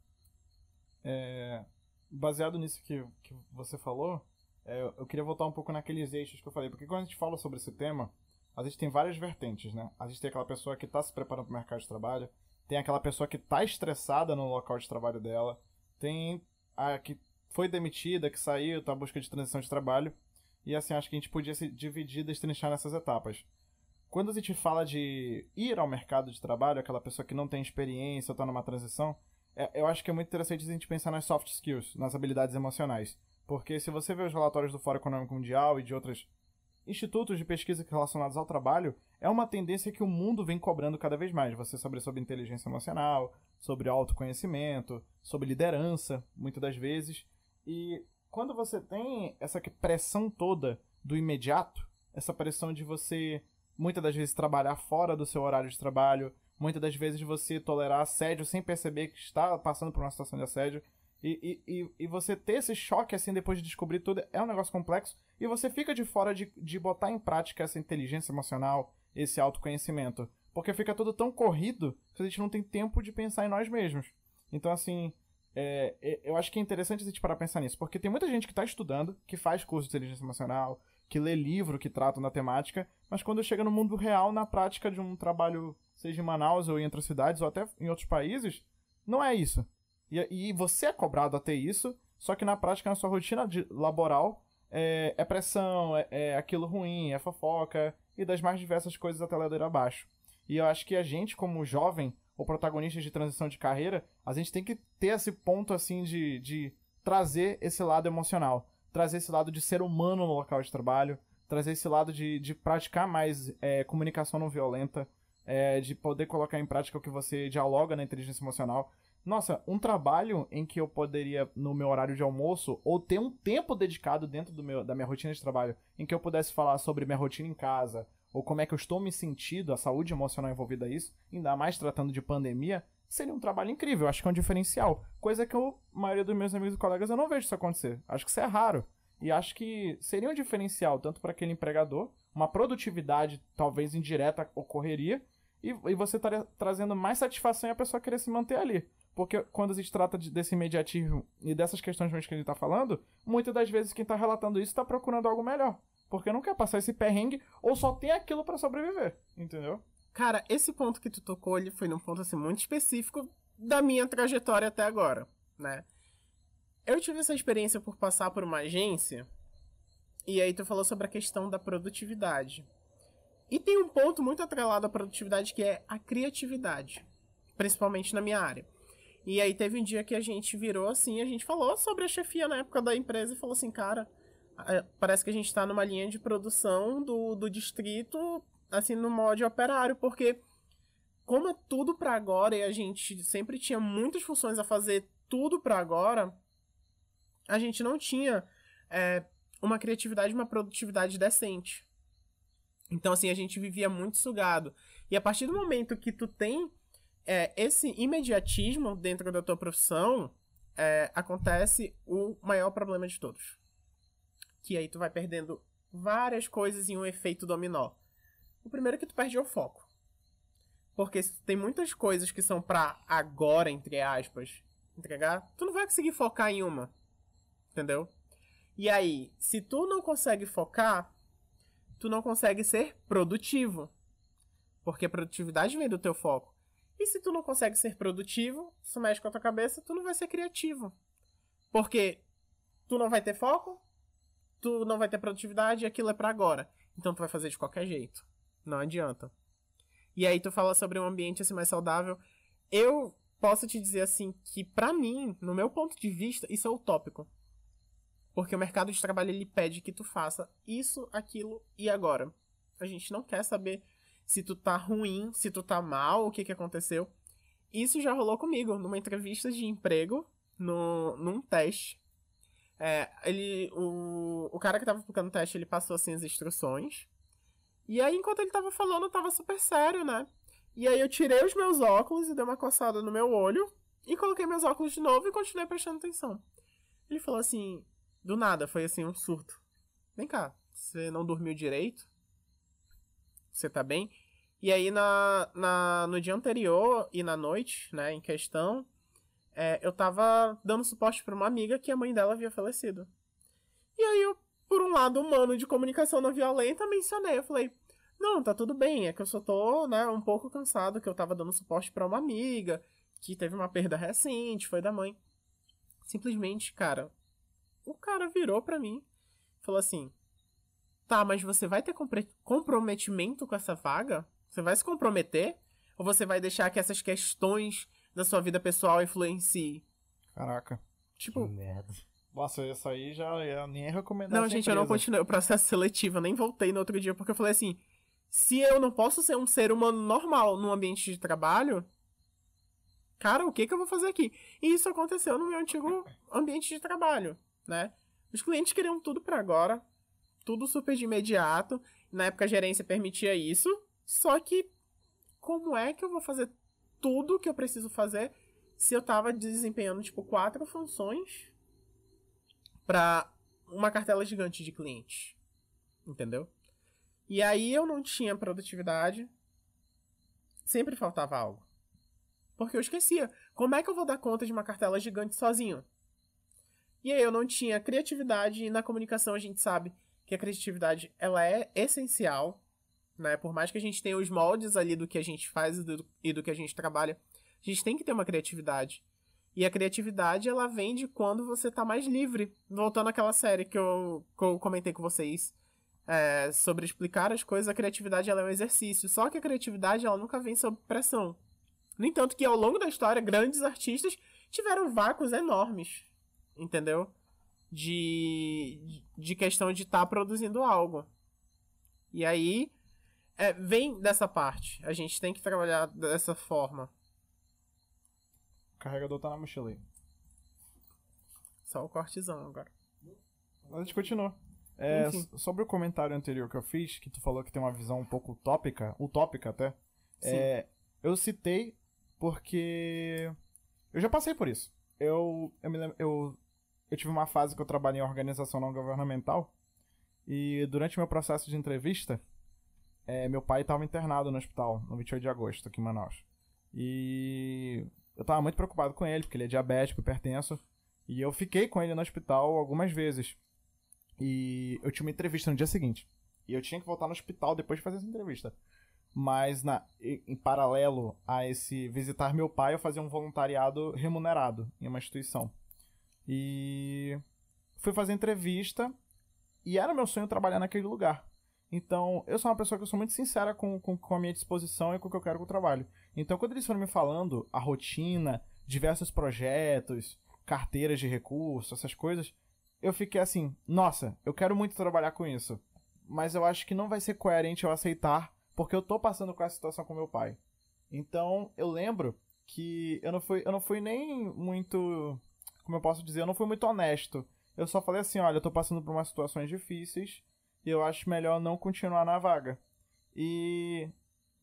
É, baseado nisso que, que você falou, é, eu queria voltar um pouco naqueles eixos que eu falei, porque quando a gente fala sobre esse tema, a gente tem várias vertentes, né? A gente tem aquela pessoa que está se preparando para o mercado de trabalho, tem aquela pessoa que está estressada no local de trabalho dela, tem a que foi demitida, que saiu, está em busca de transição de trabalho, e assim, acho que a gente podia se dividir, destrinchar nessas etapas. Quando a gente fala de ir ao mercado de trabalho, aquela pessoa que não tem experiência ou está numa transição, é, eu acho que é muito interessante a gente pensar nas soft skills, nas habilidades emocionais. Porque se você vê os relatórios do Fórum Econômico Mundial e de outros institutos de pesquisa relacionados ao trabalho, é uma tendência que o mundo vem cobrando cada vez mais. Você saber sobre inteligência emocional, sobre autoconhecimento, sobre liderança, muitas das vezes. E quando você tem essa pressão toda do imediato, essa pressão de você muitas das vezes trabalhar fora do seu horário de trabalho, muitas das vezes você tolerar assédio sem perceber que está passando por uma situação de assédio. E, e, e você ter esse choque assim depois de descobrir tudo é um negócio complexo e você fica de fora de, de botar em prática essa inteligência emocional, esse autoconhecimento. Porque fica tudo tão corrido que a gente não tem tempo de pensar em nós mesmos. Então, assim, é, é, eu acho que é interessante a gente parar pensar nisso, porque tem muita gente que está estudando, que faz curso de inteligência emocional, que lê livro que tratam da temática, mas quando chega no mundo real, na prática de um trabalho seja em Manaus ou em outras cidades ou até em outros países, não é isso. E, e você é cobrado a ter isso, só que na prática, na sua rotina de, laboral, é, é pressão, é, é, aquilo ruim, é fofoca e das mais diversas coisas até ladeira abaixo. E eu acho que a gente, como jovem ou protagonista de transição de carreira, a gente tem que ter esse ponto assim de, de trazer esse lado emocional, trazer esse lado de ser humano no local de trabalho, trazer esse lado de, de praticar mais é, comunicação não violenta, é, de poder colocar em prática o que você dialoga na inteligência emocional. Nossa, um trabalho em que eu poderia, no meu horário de almoço, ou ter um tempo dedicado dentro do meu, da minha rotina de trabalho, em que eu pudesse falar sobre minha rotina em casa, ou como é que eu estou me sentindo, a saúde emocional envolvida isso, ainda mais tratando de pandemia, seria um trabalho incrível. Acho que é um diferencial. Coisa que a maioria dos meus amigos e colegas eu não vejo isso acontecer. Acho que isso é raro. E acho que seria um diferencial tanto para aquele empregador, uma produtividade talvez indireta ocorreria, e, e você estaria trazendo mais satisfação e a pessoa querer se manter ali. Porque quando gente trata de, desse imediatismo e dessas questões que a gente está falando, muitas das vezes quem está relatando isso está procurando algo melhor. Porque não quer passar esse perrengue ou só tem aquilo para sobreviver, entendeu? Cara, esse ponto que tu tocou, ele foi num ponto assim muito específico da minha trajetória até agora, né? Eu tive essa experiência por passar por uma agência, e aí tu falou sobre a questão da produtividade. E tem um ponto muito atrelado à produtividade que é a criatividade, principalmente na minha área. E aí teve um dia que a gente virou assim, a gente falou sobre a chefia na época da empresa e falou assim, cara, parece que a gente está numa linha de produção do, do distrito, assim, no modo operário, porque como é tudo para agora e a gente sempre tinha muitas funções a fazer tudo para agora, a gente não tinha é, uma criatividade, uma produtividade decente. Então, assim, a gente vivia muito sugado. E a partir do momento que tu tem é, esse imediatismo dentro da tua profissão, é, acontece o maior problema de todos. Que aí tu vai perdendo várias coisas em um efeito dominó. O primeiro é que tu perde o foco. Porque tem muitas coisas que são pra agora, entre aspas, entregar, tu não vai conseguir focar em uma. Entendeu? E aí, se tu não consegue focar, tu não consegue ser produtivo. Porque a produtividade vem do teu foco. E se tu não consegue ser produtivo, isso mexe com a tua cabeça, tu não vai ser criativo. Porque tu não vai ter foco, tu não vai ter produtividade e aquilo é para agora. Então tu vai fazer de qualquer jeito. Não adianta. E aí tu fala sobre um ambiente assim mais saudável. Eu posso te dizer assim que para mim, no meu ponto de vista, isso é utópico. Porque o mercado de trabalho ele pede que tu faça isso, aquilo e agora. A gente não quer saber se tu tá ruim, se tu tá mal, o que que aconteceu. Isso já rolou comigo numa entrevista de emprego, no, num teste. É, ele, o, o cara que tava aplicando o teste, ele passou assim as instruções. E aí, enquanto ele tava falando, tava super sério, né? E aí eu tirei os meus óculos e dei uma coçada no meu olho. E coloquei meus óculos de novo e continuei prestando atenção. Ele falou assim: do nada, foi assim um surto. Vem cá, você não dormiu direito, você tá bem. E aí na, na, no dia anterior e na noite, né, em questão, é, eu tava dando suporte pra uma amiga que a mãe dela havia falecido. E aí eu, por um lado humano de comunicação não violenta, mencionei, eu falei, não, tá tudo bem, é que eu só tô, né, um pouco cansado, que eu tava dando suporte para uma amiga, que teve uma perda recente, foi da mãe. Simplesmente, cara, o cara virou pra mim, falou assim: "Tá, mas você vai ter comprometimento com essa vaga? Você vai se comprometer ou você vai deixar que essas questões da sua vida pessoal influenciem?" Caraca. Tipo, Que merda. Nossa, isso aí já eu nem ia recomendar. não, gente, eu não empresa. continuei o processo seletivo, eu nem voltei no outro dia porque eu falei assim: se eu não posso ser um ser humano normal num ambiente de trabalho, cara, o que que eu vou fazer aqui? E isso aconteceu no meu antigo ambiente de trabalho, né? Os clientes queriam tudo pra agora, tudo super de imediato. Na época a gerência permitia isso, só que como é que eu vou fazer tudo que eu preciso fazer se eu tava desempenhando tipo quatro funções pra uma cartela gigante de clientes? Entendeu? E aí eu não tinha produtividade. Sempre faltava algo. Porque eu esquecia. Como é que eu vou dar conta de uma cartela gigante sozinho? E aí eu não tinha criatividade e na comunicação a gente sabe que a criatividade ela é essencial, né? Por mais que a gente tenha os moldes ali do que a gente faz e do, e do que a gente trabalha, a gente tem que ter uma criatividade. E a criatividade ela vem de quando você tá mais livre. Voltando àquela série que eu, que eu comentei com vocês é, sobre explicar as coisas, a criatividade ela é um exercício. Só que a criatividade ela nunca vem sob pressão. No entanto, que ao longo da história, grandes artistas tiveram vácuos enormes, entendeu? De, de questão de estar produzindo algo. E aí, é, vem dessa parte. A gente tem que trabalhar dessa forma. O carregador tá na mochila aí. Só o cortezão agora. Mas a gente continua. É, sobre o comentário anterior que eu fiz, que tu falou que tem uma visão um pouco utópica, utópica até, é, eu citei porque eu já passei por isso. Eu, eu, me lembro, eu, eu tive uma fase que eu trabalhei em organização não governamental e durante meu processo de entrevista, é, meu pai estava internado no hospital no 28 de agosto, aqui em Manaus. E eu tava muito preocupado com ele, porque ele é diabético, hipertenso. E eu fiquei com ele no hospital algumas vezes. E eu tinha uma entrevista no dia seguinte. E eu tinha que voltar no hospital depois de fazer essa entrevista. Mas na, em paralelo a esse visitar meu pai, eu fazia um voluntariado remunerado em uma instituição. E fui fazer entrevista e era meu sonho trabalhar naquele lugar. Então, eu sou uma pessoa que eu sou muito sincera com, com, com a minha disposição e com o que eu quero com o trabalho. Então, quando eles foram me falando a rotina, diversos projetos, carteiras de recursos, essas coisas, eu fiquei assim, nossa, eu quero muito trabalhar com isso. Mas eu acho que não vai ser coerente eu aceitar, porque eu tô passando com essa situação com meu pai. Então, eu lembro que eu não fui, eu não fui nem muito, como eu posso dizer, eu não fui muito honesto. Eu só falei assim, olha, eu tô passando por umas situações difíceis e eu acho melhor não continuar na vaga. E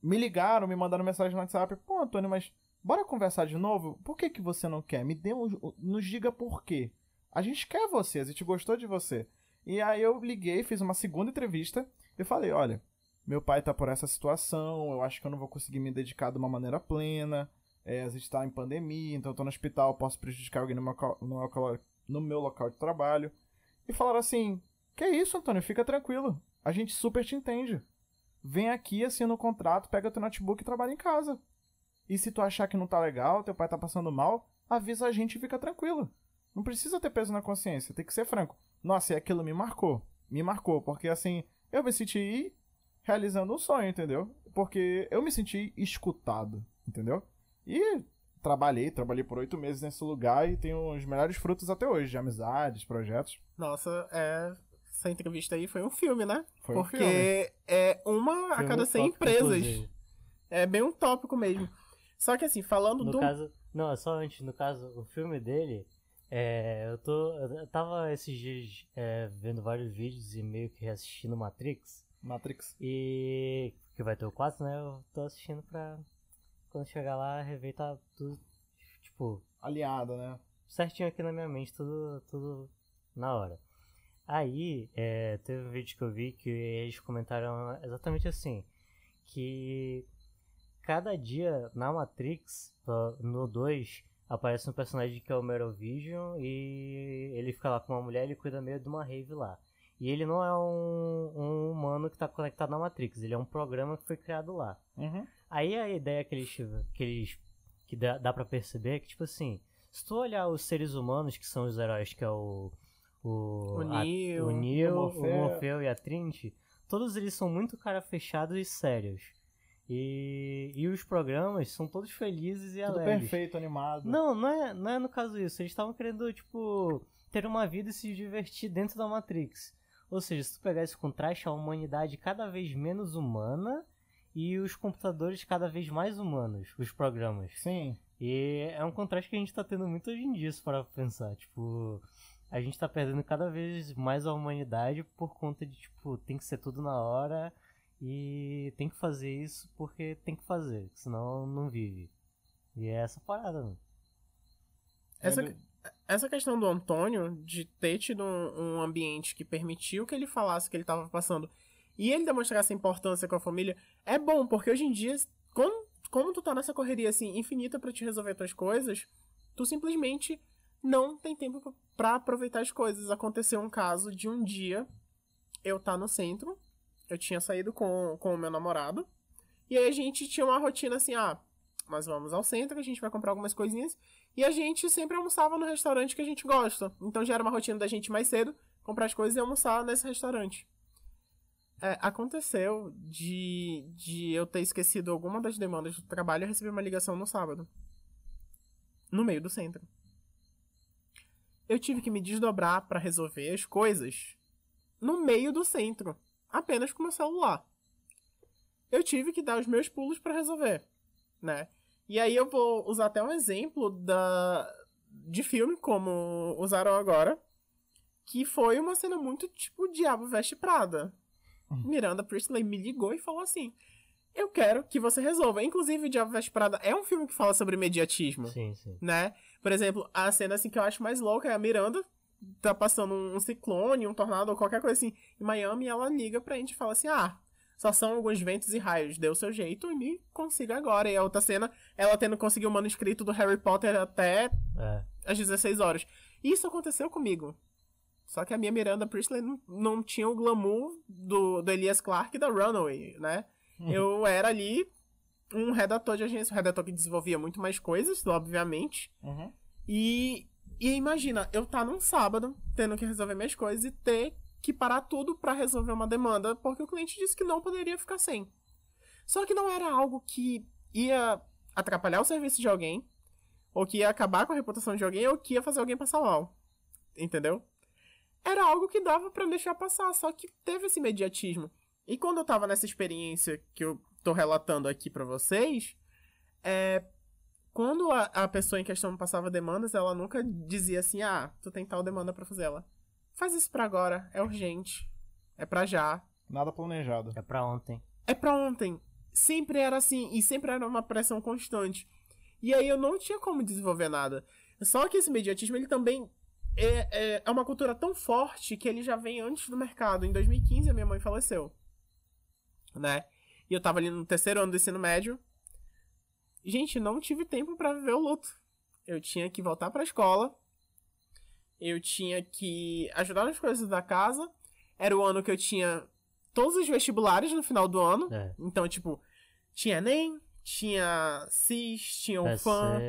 me ligaram, me mandaram mensagem no WhatsApp, pô, Antônio, mas bora conversar de novo? Por que que você não quer? Me dê um, nos diga por quê. A gente quer você, a gente gostou de você. E aí eu liguei, fiz uma segunda entrevista e falei, olha, meu pai tá por essa situação, eu acho que eu não vou conseguir me dedicar de uma maneira plena, é, a gente tá em pandemia, então tô no hospital, posso prejudicar alguém no meu, no no meu local de trabalho. E falaram assim, que isso, Antônio, fica tranquilo, a gente super te entende. Vem aqui, assina o contrato, pega teu notebook e trabalha em casa. E se tu achar que não tá legal, teu pai tá passando mal, avisa a gente e fica tranquilo. Não precisa ter peso na consciência, tem que ser franco. Nossa, e aquilo me marcou. Me marcou, porque assim, eu me senti realizando um sonho, entendeu? Porque eu me senti escutado, entendeu? E trabalhei, trabalhei por oito meses nesse lugar e tenho os melhores frutos até hoje, de amizades, projetos. Nossa, é, essa entrevista aí foi um filme, né? Foi um Porque filme. é uma a cada 100 tópico, empresas. inclusive. É bem um tópico mesmo. Só que assim, falando No do. caso. Não, é só antes, no caso, o filme dele. É, eu tô. Eu tava esses dias é, vendo vários vídeos e meio que reassistindo Matrix. Matrix. E. Que vai ter o 4, né? Eu tô assistindo pra. Quando chegar lá, rever tá tudo. Tipo, Alinhado, né? certinho aqui na minha mente, tudo, tudo na hora. Aí, é, teve um vídeo que eu vi que eles comentaram exatamente assim, que cada dia na Matrix, no 2, aparece um personagem que é o Merovision e ele fica lá com uma mulher e cuida meio de uma rave lá. E ele não é um, um humano que está conectado na Matrix, ele é um programa que foi criado lá. Uhum. Aí a ideia que eles, que eles que dá, dá para perceber é que, tipo assim, se tu olhar os seres humanos que são os heróis, que é o o, O Neo, a, o, Neo, o o Morfeu. Morfeu e a Trinity, todos eles são muito cara fechados e sérios. E, e os programas são todos felizes e Tudo alegres. perfeito, animado. Não, não é, não é no caso isso. Eles estavam querendo, tipo, ter uma vida e se divertir dentro da Matrix. Ou seja, se tu pegar esse contraste, a humanidade cada vez menos humana e os computadores cada vez mais humanos, os programas. Sim. E é um contraste que a gente tá tendo muito hoje em dia, se parar pra pensar. Tipo, a gente tá perdendo cada vez mais a humanidade por conta de, tipo, tem que ser tudo na hora e tem que fazer isso porque tem que fazer, senão não vive. E é essa parada, mano. Essa, essa questão do Antônio de ter tido um, um ambiente que permitiu que ele falasse o que ele estava passando e ele demonstrasse a importância com a família é bom, porque hoje em dia, como, como tu tá nessa correria assim infinita pra te resolver tuas coisas, tu simplesmente não tem tempo pra aproveitar as coisas. Aconteceu um caso de um dia eu tá no centro, eu tinha saído com, com o meu namorado, e aí a gente tinha uma rotina assim, ah, nós vamos ao centro, a gente vai comprar algumas coisinhas, e a gente sempre almoçava no restaurante que a gente gosta. Então já era uma rotina da gente mais cedo, comprar as coisas e almoçar nesse restaurante. É, aconteceu de, de eu ter esquecido alguma das demandas do trabalho e receber uma ligação no sábado. No meio do centro. Eu tive que me desdobrar para resolver as coisas no meio do centro, apenas com meu celular. Eu tive que dar os meus pulos para resolver, né? E aí eu vou usar até um exemplo da de filme como usaram agora, que foi uma cena muito tipo Diabo Veste Prada. Miranda Priestley me ligou e falou assim: "Eu quero que você resolva". Inclusive, o Diabo Veste Prada é um filme que fala sobre mediatismo Sim, sim. né? Por exemplo, a cena assim que eu acho mais louca é a Miranda tá passando um ciclone, um tornado ou qualquer coisa assim em Miami e ela liga pra gente e fala assim: "Ah, só são alguns ventos e raios, o seu jeito e me consiga agora". E a outra cena, ela tendo conseguido o manuscrito do Harry Potter até É. às 16 horas. Isso aconteceu comigo. Só que a minha Miranda Priestley não, não tinha o glamour do, do Elias Clark e da Runaway, né? Eu era ali um redator de agência, um redator que desenvolvia muito mais coisas, obviamente. Uhum. E, e imagina, eu tá num sábado, tendo que resolver minhas coisas e ter que parar tudo pra resolver uma demanda, porque o cliente disse que não poderia ficar sem. Só que não era algo que ia atrapalhar o serviço de alguém, ou que ia acabar com a reputação de alguém, ou que ia fazer alguém passar mal. Entendeu? Era algo que dava pra deixar passar, só que teve esse imediatismo. E quando eu tava nessa experiência que eu tô relatando aqui pra vocês, é, quando a, a pessoa em questão me passava demandas, ela nunca dizia assim: ah, tu tem tal demanda pra fazer ela. Faz isso pra agora, é urgente, é pra já, Nada planejado. É pra ontem. é pra ontem. Sempre era assim, e sempre era uma pressão constante. E aí eu não tinha como desenvolver nada. Só que esse mediatismo, ele também é, é, é uma cultura tão forte que ele já vem antes do mercado. Em 2015, a minha mãe faleceu. Né? E eu tava ali no terceiro ano do ensino médio. Gente, não tive tempo pra viver o luto. Eu tinha que voltar pra escola. Eu tinha que ajudar nas coisas da casa. Era o ano que eu tinha todos os vestibulares no final do ano. É. Então, tipo, tinha Enem, tinha CIS, tinha um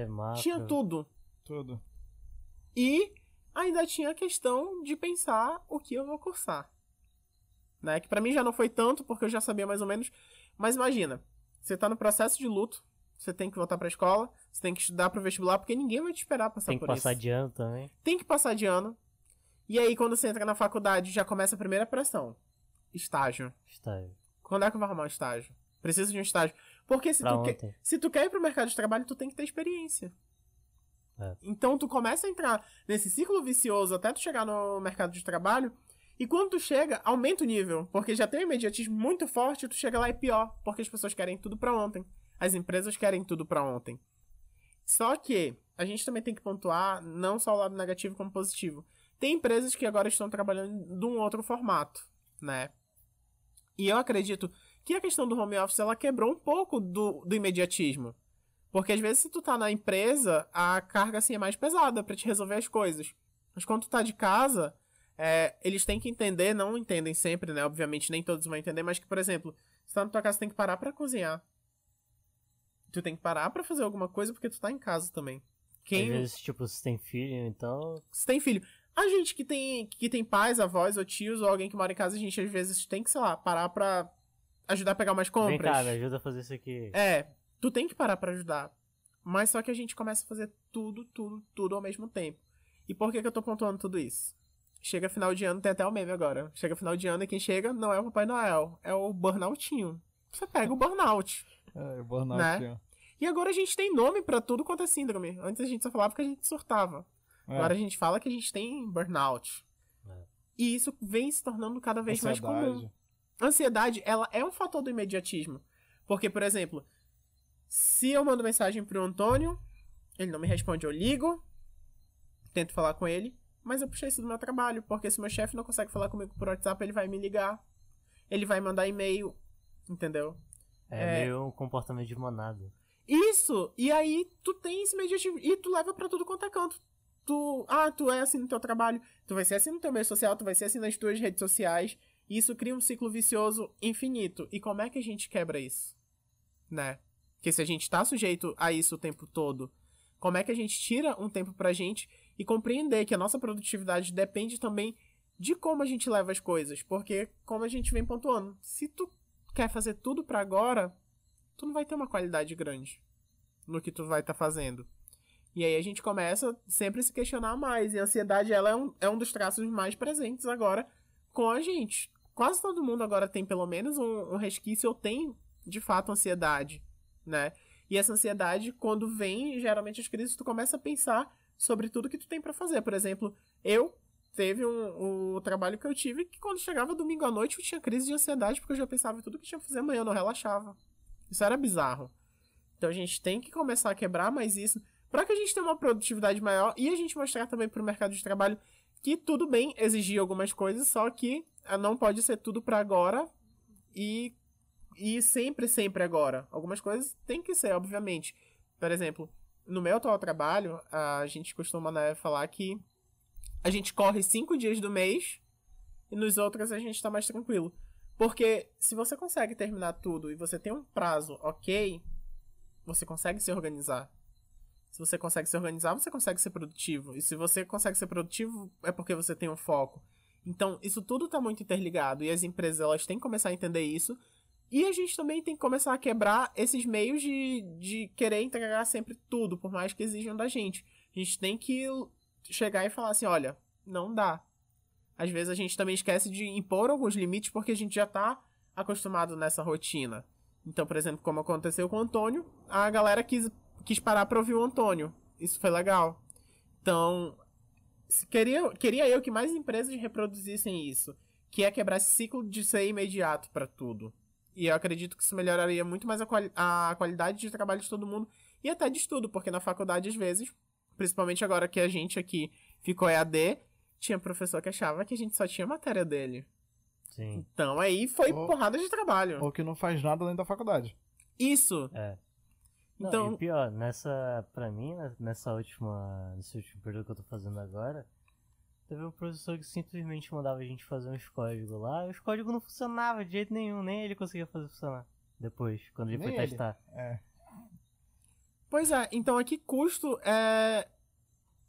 macro. tinha tudo. Tudo. E ainda tinha a questão de pensar o que eu vou cursar. Né? Que pra mim já não foi tanto, porque eu já sabia mais ou menos. Mas imagina, você tá no processo de luto, você tem que voltar pra escola, você tem que estudar pro vestibular, porque ninguém vai te esperar passar Tem que por passar isso. de ano também. Tem que passar de ano. E aí, quando você entra na faculdade, já começa a primeira pressão. Estágio. Estágio. Quando é que eu vou arrumar um estágio? Preciso de um estágio. Porque se Pra tu, quer, ontem. se tu quer ir pro mercado de trabalho, tu tem que ter experiência. É. Então tu começa a entrar nesse ciclo vicioso até tu chegar no mercado de trabalho. E quando tu chega, aumenta o nível. Porque já tem um imediatismo muito forte, tu chega lá e é pior. Porque as pessoas querem tudo pra ontem. As empresas querem tudo pra ontem. Só que a gente também tem que pontuar não só o lado negativo como positivo. Tem empresas que agora estão trabalhando de um outro formato, né? E eu acredito que a questão do home office ela quebrou um pouco do, do imediatismo. Porque às vezes se tu tá na empresa, a carga assim é mais pesada para te resolver as coisas. Mas quando tu tá de casa, é, eles têm que entender, não entendem sempre, né? Obviamente nem todos vão entender, mas que, por exemplo, se tá na tua casa, tu tem que parar para cozinhar. Tu tem que parar para fazer alguma coisa porque tu tá em casa também. Quem... Às vezes, tipo, se tem filho, então. Se tem filho. A gente que tem, que tem pais, avós ou tios ou alguém que mora em casa, a gente às vezes tem que, sei lá, parar pra ajudar a pegar umas compras. Vem cá, me ajuda a fazer isso aqui. É, tu tem que parar para ajudar. Mas só que a gente começa a fazer tudo, tudo, tudo ao mesmo tempo. E por que, que eu tô pontuando tudo isso? Chega final de ano, tem até o meme agora. Chega final de ano e quem chega não é o Papai Noel, é o Burnoutinho. Você pega o Burnout. É, o Burnout. Né? E agora a gente tem nome para tudo quanto é síndrome. Antes a gente só falava que a gente surtava. É. Agora a gente fala que a gente tem burnout. É. E isso vem se tornando cada vez Ansiedade. mais comum. Ansiedade, ela é um fator do imediatismo. Porque, por exemplo, se eu mando mensagem pro Antônio, ele não me responde, eu ligo, tento falar com ele, mas eu puxei isso do meu trabalho, porque se meu chefe não consegue falar comigo por WhatsApp, ele vai me ligar, ele vai mandar e-mail, entendeu? É, é meio um comportamento de manada. Isso! E aí tu tem esse mediativo. E tu leva para tudo quanto é canto. Tu. Ah, tu é assim no teu trabalho. Tu vai ser assim no teu meio social, tu vai ser assim nas tuas redes sociais. E isso cria um ciclo vicioso infinito. E como é que a gente quebra isso? Né? Porque se a gente tá sujeito a isso o tempo todo, como é que a gente tira um tempo pra gente e compreender que a nossa produtividade depende também de como a gente leva as coisas? Porque, como a gente vem pontuando, se tu quer fazer tudo para agora, tu não vai ter uma qualidade grande no que tu vai estar tá fazendo. E aí a gente começa sempre a se questionar mais. E a ansiedade, ela é um, é um dos traços mais presentes agora com a gente. Quase todo mundo agora tem pelo menos um, um resquício ou tem, de fato, ansiedade, né? E essa ansiedade, quando vem, geralmente as crises, tu começa a pensar sobre tudo que tu tem para fazer. Por exemplo, eu teve um, um trabalho que eu tive que quando chegava domingo à noite eu tinha crise de ansiedade porque eu já pensava em tudo que tinha que fazer amanhã, eu não relaxava. Isso era bizarro. Então a gente tem que começar a quebrar mais isso para que a gente tenha uma produtividade maior e a gente mostrar também para o mercado de trabalho que tudo bem exigir algumas coisas, só que ah, não pode ser tudo para agora e e sempre sempre agora. Algumas coisas tem que ser, obviamente. Por exemplo, no meu atual trabalho, a gente costuma né, falar que a gente corre cinco dias do mês e nos outros a gente está mais tranquilo. Porque se você consegue terminar tudo e você tem um prazo ok, você consegue se organizar. Se você consegue se organizar, você consegue ser produtivo. E se você consegue ser produtivo, é porque você tem um foco. Então, isso tudo está muito interligado. E as empresas elas têm que começar a entender isso. E a gente também tem que começar a quebrar esses meios de, de querer entregar sempre tudo, por mais que exijam da gente. A gente tem que chegar e falar assim: olha, não dá às vezes a gente também esquece de impor alguns limites porque a gente já tá acostumado nessa rotina. Então, por exemplo, como aconteceu com o Antônio, a galera quis, quis parar pra ouvir o Antônio. Isso foi legal. Então, queria, queria eu que mais empresas reproduzissem isso. Que é quebrar esse ciclo de ser imediato para tudo. E eu acredito que isso melhoraria muito mais a, quali a qualidade de trabalho de todo mundo e até de estudo, porque na faculdade, às vezes, principalmente agora que a gente aqui ficou EAD, tinha professor que achava que a gente só tinha matéria dele. Sim. Então aí foi ou, porrada de trabalho. Ou que não faz nada além da faculdade. Isso. É. Não, então, e pior, nessa, pra mim, né, nessa última, nesse último período que eu tô fazendo agora, teve um professor que simplesmente mandava a gente fazer uns códigos lá, e os códigos não funcionavam de jeito nenhum, nem ele conseguia fazer funcionar. Depois, quando ele nem foi ele. testar. É. Pois é, então a que custo é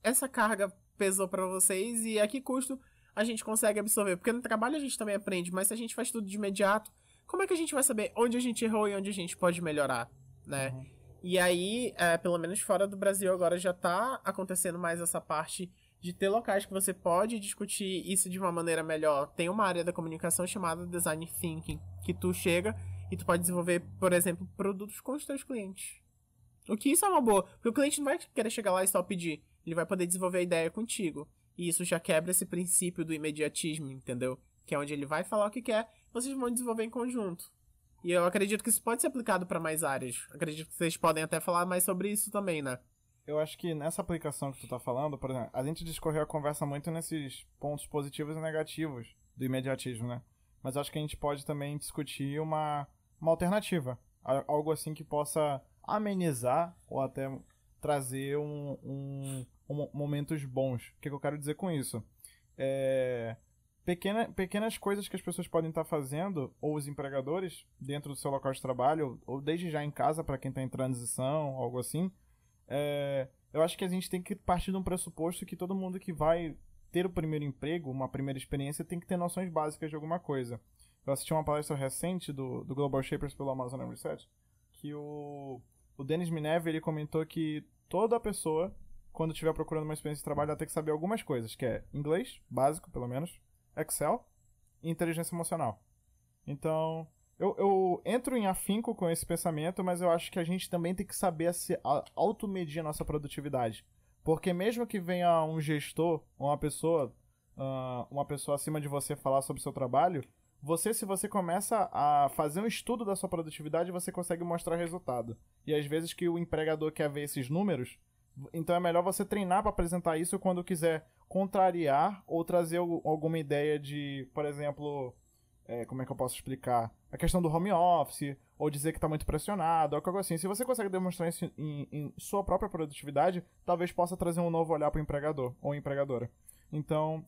essa carga pesou para vocês e a que custo a gente consegue absorver? Porque no trabalho a gente também aprende, mas se a gente faz tudo de imediato, como é que a gente vai saber onde a gente errou e onde a gente pode melhorar, né? Uhum. E aí, é, pelo menos fora do Brasil agora já tá acontecendo mais essa parte de ter locais que você pode discutir isso de uma maneira melhor. Tem uma área da comunicação chamada Design Thinking, que tu chega e tu pode desenvolver, por exemplo, produtos com os teus clientes. O que isso é uma boa, porque o cliente não vai querer chegar lá e só pedir ele vai poder desenvolver a ideia contigo. E isso já quebra esse princípio do imediatismo, entendeu? Que é onde ele vai falar o que quer, vocês vão desenvolver em conjunto. E eu acredito que isso pode ser aplicado para mais áreas. Acredito que vocês podem até falar mais sobre isso também, né? Eu acho que nessa aplicação que tu tá falando, por exemplo, a gente discorreu a conversa muito nesses pontos positivos e negativos do imediatismo, né? Mas acho que a gente pode também discutir uma, uma alternativa. Algo assim que possa amenizar ou até trazer um, um, um momentos bons. O que, que eu quero dizer com isso? É, pequena, pequenas coisas que as pessoas podem estar fazendo, ou os empregadores, dentro do seu local de trabalho, ou desde já em casa, para quem está em transição, algo assim. É, eu acho que a gente tem que partir de um pressuposto que todo mundo que vai ter o primeiro emprego, uma primeira experiência, tem que ter noções básicas de alguma coisa. Eu assisti uma palestra recente do, do Global Shapers pelo Amazon Research, que o, o Denis Minev ele comentou que toda pessoa, quando estiver procurando uma experiência de trabalho, ela tem que saber algumas coisas, que é inglês, básico pelo menos, Excel e inteligência emocional. Então, eu, eu entro em afinco com esse pensamento, mas eu acho que a gente também tem que saber se automedir a nossa produtividade. Porque mesmo que venha um gestor, uma pessoa, uh, uma pessoa acima de você falar sobre o seu trabalho, você, se você começa a fazer um estudo da sua produtividade, você consegue mostrar resultado. E às vezes que o empregador quer ver esses números, então é melhor você treinar para apresentar isso quando quiser contrariar ou trazer alguma ideia de, por exemplo, é, como é que eu posso explicar? A questão do home office, ou dizer que está muito pressionado, ou algo assim. Se você consegue demonstrar isso em, em, sua própria produtividade, talvez possa trazer um novo olhar para o empregador ou empregadora. Então,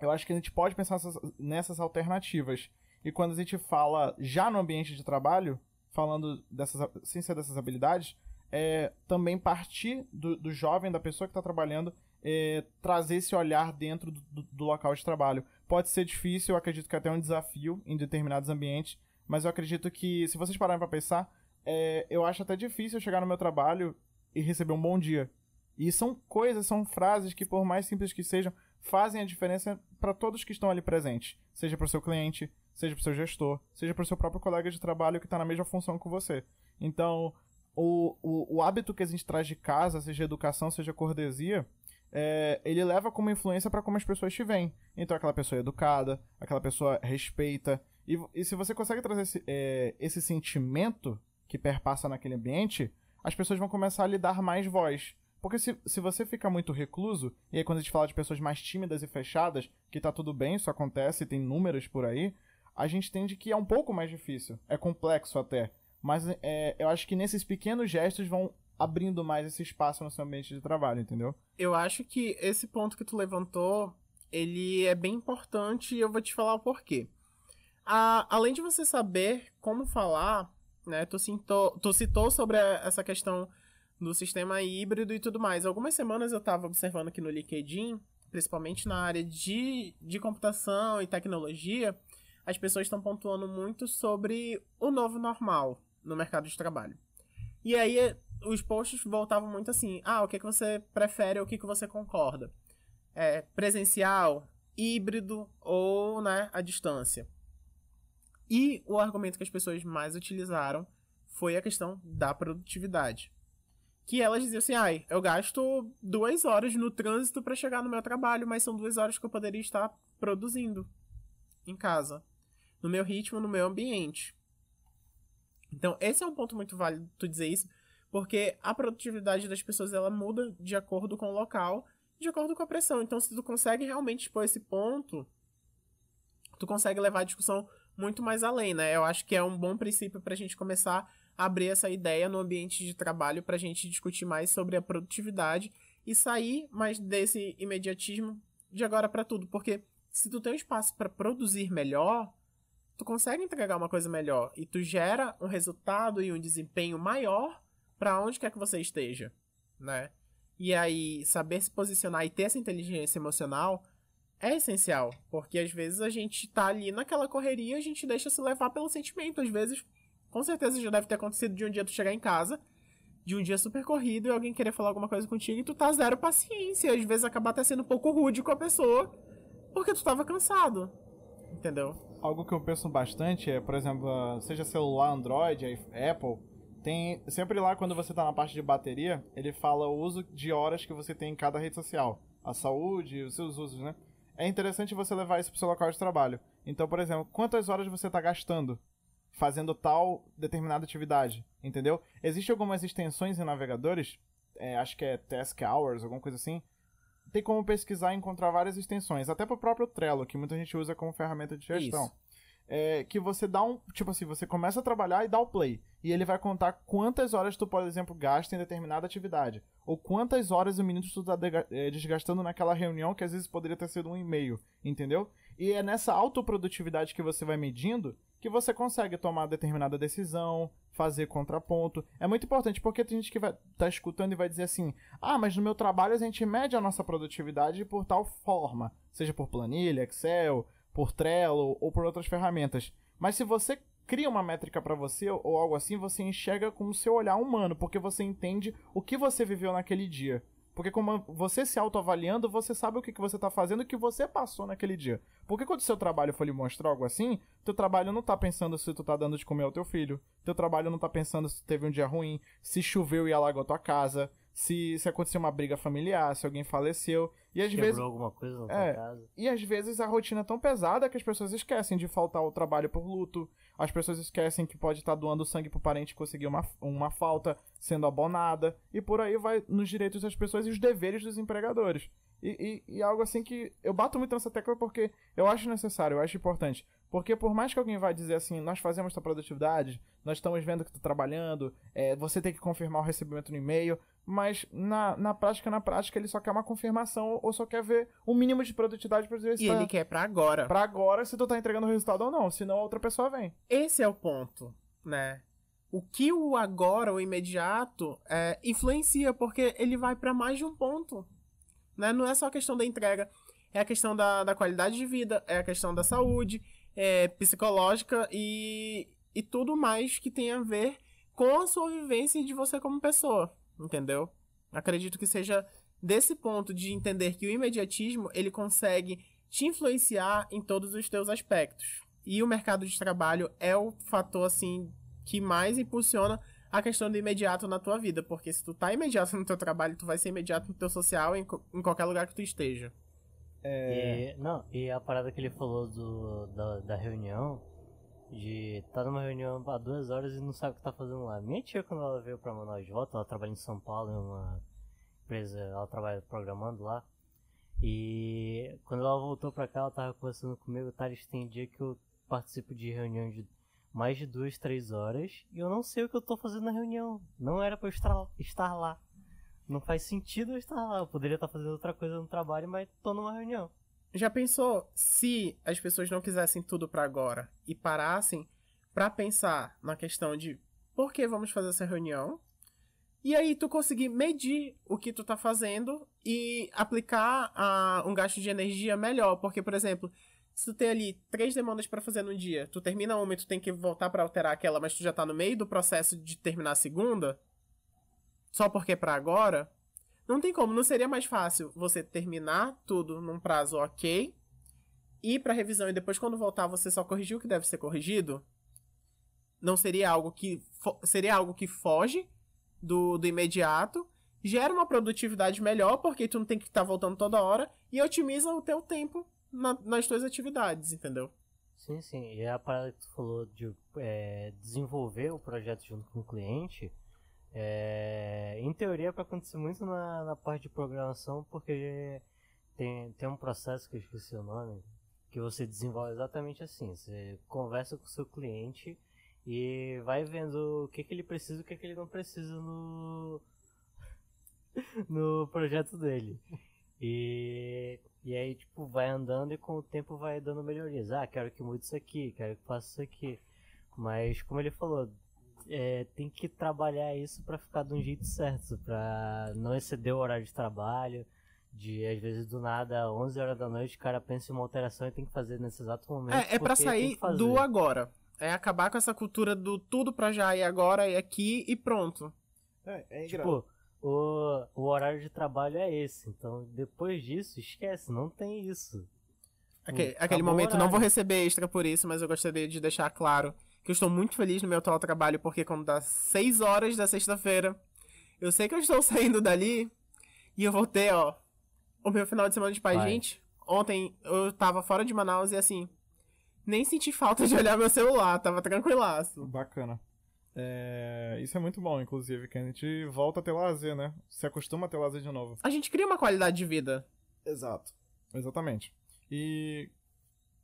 eu acho que a gente pode pensar nessas, alternativas. E quando a gente fala já no ambiente de trabalho, falando dessas, sem ser dessas habilidades, é também partir do, do jovem, da pessoa que está trabalhando, é, trazer esse olhar dentro do, do, do, local de trabalho. Pode ser difícil, eu acredito que é até um desafio em determinados ambientes, mas eu acredito que, se vocês pararem para pensar, é, eu acho até difícil chegar no meu trabalho e receber um bom dia. E são coisas, são frases que, por mais simples que sejam, fazem a diferença para todos que estão ali presentes. Seja para o seu cliente, seja para o seu gestor, seja para o seu próprio colega de trabalho que está na mesma função que você. Então, o, o, o hábito que a gente traz de casa, seja educação, seja cortesia, é, ele leva como influência para como as pessoas te veem. Então, aquela pessoa é educada, aquela pessoa respeita. E, e se você consegue trazer esse, é, esse sentimento que perpassa naquele ambiente, as pessoas vão começar a lhe dar mais voz. Porque se, se você fica muito recluso, e aí quando a gente fala de pessoas mais tímidas e fechadas, que tá tudo bem, isso acontece, tem números por aí, a gente entende que é um pouco mais difícil. É complexo até. Mas é, eu acho que nesses pequenos gestos vão abrindo mais esse espaço no seu ambiente de trabalho, entendeu? Eu acho que esse ponto que tu levantou, ele é bem importante e eu vou te falar o porquê. A, além de você saber como falar, né, tu, citou, tu citou sobre a, essa questão do sistema híbrido e tudo mais. Algumas semanas eu estava observando aqui no LinkedIn, principalmente na área de, de computação e tecnologia, as pessoas estão pontuando muito sobre o novo normal no mercado de trabalho. E aí os posts voltavam muito assim: ah, o que, que você prefere, o que, que você concorda? É, presencial, híbrido ou né, à distância. E o argumento que as pessoas mais utilizaram foi a questão da produtividade. Que elas diziam assim: ai, eu gasto duas horas no trânsito para chegar no meu trabalho, mas são duas horas que eu poderia estar produzindo em casa, no meu ritmo, no meu ambiente. Então, esse é um ponto muito válido tu dizer isso, porque a produtividade das pessoas ela muda de acordo com o local, de acordo com a pressão. Então, se tu consegue realmente expor esse ponto, tu consegue levar a discussão muito mais além, né? Eu acho que é um bom princípio para a gente começar a abrir essa ideia no ambiente de trabalho para a gente discutir mais sobre a produtividade e sair mais desse imediatismo de agora para tudo, porque se tu tem um espaço para produzir melhor, tu consegue entregar uma coisa melhor e tu gera um resultado e um desempenho maior para onde quer que você esteja, né? E aí saber se posicionar e ter essa inteligência emocional é essencial, porque às vezes a gente tá ali naquela correria, a gente deixa se levar pelo sentimento, às vezes, com certeza já deve ter acontecido de um dia tu chegar em casa, de um dia super corrido e alguém querer falar alguma coisa contigo e tu tá zero paciência, às vezes acabar até sendo um pouco rude com a pessoa, porque tu tava cansado. Entendeu? algo que eu penso bastante é, por exemplo, seja celular Android, Apple, tem sempre lá quando você está na parte de bateria, ele fala o uso de horas que você tem em cada rede social, a saúde, os seus usos, né? É interessante você levar isso para o seu local de trabalho. Então, por exemplo, quantas horas você está gastando fazendo tal determinada atividade, entendeu? Existem algumas extensões em navegadores é, acho que é Task Hours, alguma coisa assim. Tem como pesquisar e encontrar várias extensões, até pro próprio Trello, que muita gente usa como ferramenta de gestão. É, que você dá um. Tipo assim, você começa a trabalhar e dá o play. E ele vai contar quantas horas tu, por exemplo, gasta em determinada atividade. Ou quantas horas e minutos tu tá é, desgastando naquela reunião, que às vezes poderia ter sido um e-mail, entendeu? E é nessa autoprodutividade que você vai medindo que você consegue tomar determinada decisão, fazer contraponto. É muito importante, porque tem gente que vai tá escutando e vai dizer assim: "Ah, mas no meu trabalho a gente mede a nossa produtividade por tal forma, seja por planilha, Excel, por Trello ou por outras ferramentas". Mas se você cria uma métrica pra você ou algo assim, você enxerga com o seu olhar humano, porque você entende o que você viveu naquele dia. Porque como você se autoavaliando, você sabe o que, que você tá fazendo e o que você passou naquele dia. Porque quando o seu trabalho for lhe mostrar algo assim, teu trabalho não tá pensando se tu tá dando de comer ao teu filho. Teu trabalho não tá pensando se tu teve um dia ruim, se choveu e alagou a tua casa, se, se aconteceu uma briga familiar, se alguém faleceu. E às Quebrou vezes. alguma coisa na É. casa. E às vezes a rotina é tão pesada que as pessoas esquecem de faltar ao trabalho por luto. As pessoas esquecem que pode estar doando sangue pro parente conseguir uma, uma falta, sendo abonada. E por aí vai nos direitos das pessoas e os deveres dos empregadores. E, e, e algo assim que eu bato muito nessa tecla porque eu acho necessário, eu acho importante. Porque por mais que alguém vá dizer assim, nós fazemos tua produtividade, nós estamos vendo que tu tá trabalhando, é, você tem que confirmar o recebimento no e-mail, mas na, na prática, na prática, ele só quer uma confirmação ou só quer ver o mínimo de produtividade pra dizer se E tá- ele quer pra agora. pra agora se tu tá entregando o resultado ou não, senão outra pessoa vem. Esse é o ponto, né? O que o agora, o imediato, é, influencia, porque ele vai pra mais de um ponto. Né? Não é só a questão da entrega, é a questão da, da qualidade de vida, é a questão da saúde, é psicológica e, e tudo mais que tem a ver com a sua vivência de você como pessoa, entendeu? Acredito que seja desse ponto de entender que o imediatismo ele consegue te influenciar em todos os teus aspectos. E o mercado de trabalho é o fator assim que mais impulsiona a questão do imediato na tua vida, porque se tu tá imediato no teu trabalho, tu vai ser imediato no teu social em, co- em qualquer lugar que tu esteja. É. E, não, e a parada que ele falou do, da, da reunião, de tá numa reunião há duas horas e não sabe o que tá fazendo lá. Minha tia, quando ela veio pra Manaus de volta, ela trabalha em São Paulo, em uma empresa, ela trabalha programando lá. E quando ela voltou pra cá, ela tava conversando comigo, Thales, tem dia que eu participo de reunião de mais de duas, três horas e eu não sei o que eu tô fazendo na reunião. Não era pra eu estar, estar lá. Não faz sentido eu estar lá. Eu poderia estar fazendo outra coisa no trabalho, mas tô numa reunião. Já pensou se as pessoas não quisessem tudo pra agora e parassem pra pensar na questão de por que vamos fazer essa reunião? E aí tu conseguir medir o que tu tá fazendo e aplicar a, um gasto de energia melhor, porque por exemplo, se tu tem ali três demandas pra fazer no dia, tu termina uma e tu tem que voltar pra alterar aquela, mas tu já tá no meio do processo de terminar a segunda, só porque é pra agora, não tem como, não seria mais fácil você terminar tudo num prazo ok, ir pra revisão e depois quando voltar você só corrigir o que deve ser corrigido? Não seria algo que seria algo que foge do, do imediato, gera uma produtividade melhor porque tu não tem que estar voltando toda hora e otimiza o teu tempo na- nas tuas atividades, entendeu? Sim, sim. E a parada que tu falou de é, desenvolver o projeto junto com o cliente, é, em teoria é para acontecer muito na, na parte de programação, porque tem, tem um processo que eu esqueci o nome, que você desenvolve exatamente assim. Você conversa com o seu cliente e vai vendo o que, que ele precisa e o que, que ele não precisa no, no projeto dele. E, e aí, tipo, vai andando e com o tempo vai dando melhorias. Ah, quero que mude isso aqui, quero que faça isso aqui. Mas, como ele falou, é, tem que trabalhar isso pra ficar de um jeito certo, pra não exceder o horário de trabalho. De, às vezes, do nada, 11 horas da noite, o cara pensa em uma alteração e tem que fazer nesse exato momento. É, é tem sair do agora. É acabar com essa cultura do tudo pra já e agora e aqui e pronto. É, é Tipo, o, o horário de trabalho é esse. Então, depois disso, esquece, não tem isso. Hum, aquele o momento não vou receber extra por isso, mas eu gostaria de deixar claro que eu estou muito feliz no meu atual trabalho, porque quando dá 6 horas da sexta-feira, eu sei que eu estou saindo dali e eu vou ter, ó, o meu final de semana de paz. Vai. Gente, ontem eu tava fora de Manaus e assim, nem senti falta de olhar meu celular, tava tranquilaço. Bacana. É, isso é muito bom, inclusive, que a gente volta a ter lazer, né? Se acostuma a ter lazer de novo. A gente cria uma qualidade de vida. Exato. Exatamente. E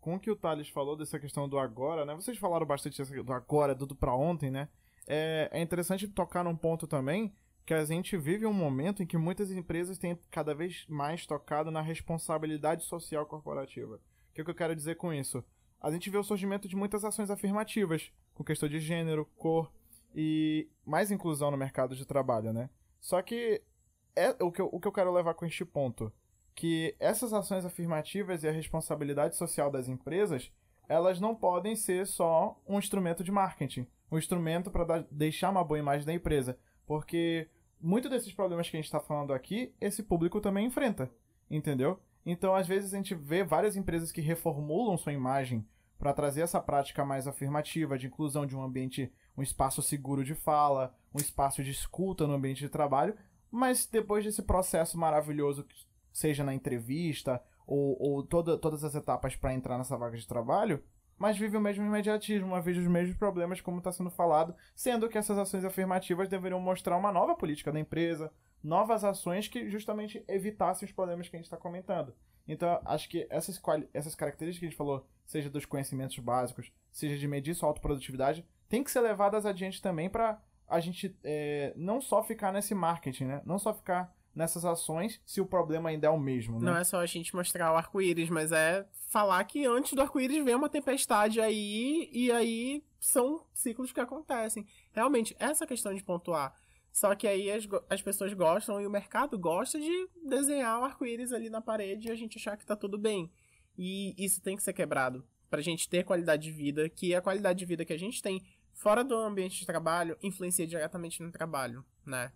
com o que o Thales falou dessa questão do agora, né? Vocês falaram bastante do agora, do pra ontem, né? É, é interessante tocar num ponto também que a gente vive um momento em que muitas empresas têm cada vez mais tocado na responsabilidade social corporativa. O que, é que eu quero dizer com isso? A gente vê o surgimento de muitas ações afirmativas, com questão de gênero, cor e mais inclusão no mercado de trabalho, né? Só que é o que eu, o que eu quero levar com este ponto que essas ações afirmativas e a responsabilidade social das empresas, elas não podem ser só um instrumento de marketing, um instrumento para deixar uma boa imagem da empresa, porque muitos desses problemas que a gente está falando aqui, esse público também enfrenta, entendeu? Então, às vezes a gente vê várias empresas que reformulam sua imagem para trazer essa prática mais afirmativa de inclusão de um ambiente, um espaço seguro de fala, um espaço de escuta no ambiente de trabalho, mas depois desse processo maravilhoso seja na entrevista ou, ou toda, todas as etapas para entrar nessa vaga de trabalho, mas vive o mesmo imediatismo, vive os mesmos problemas como está sendo falado, sendo que essas ações afirmativas deveriam mostrar uma nova política da empresa, novas ações que justamente evitassem os problemas que a gente está comentando. Então, acho que essas, essas características que a gente falou, seja dos conhecimentos básicos, seja de medir sua autoprodutividade, tem que ser levadas adiante também para a gente é, não só ficar nesse marketing, né? Não só ficar nessas ações se o problema ainda é o mesmo, né? Não é só a gente mostrar o arco-íris, mas é falar que antes do arco-íris vem uma tempestade aí e aí são ciclos que acontecem. Realmente, essa questão de pontuar. Só que aí as, as pessoas gostam e o mercado gosta de desenhar o arco-íris ali na parede e a gente achar que tá tudo bem. E isso tem que ser quebrado pra gente ter qualidade de vida, que a qualidade de vida que a gente tem fora do ambiente de trabalho influencia diretamente no trabalho, né?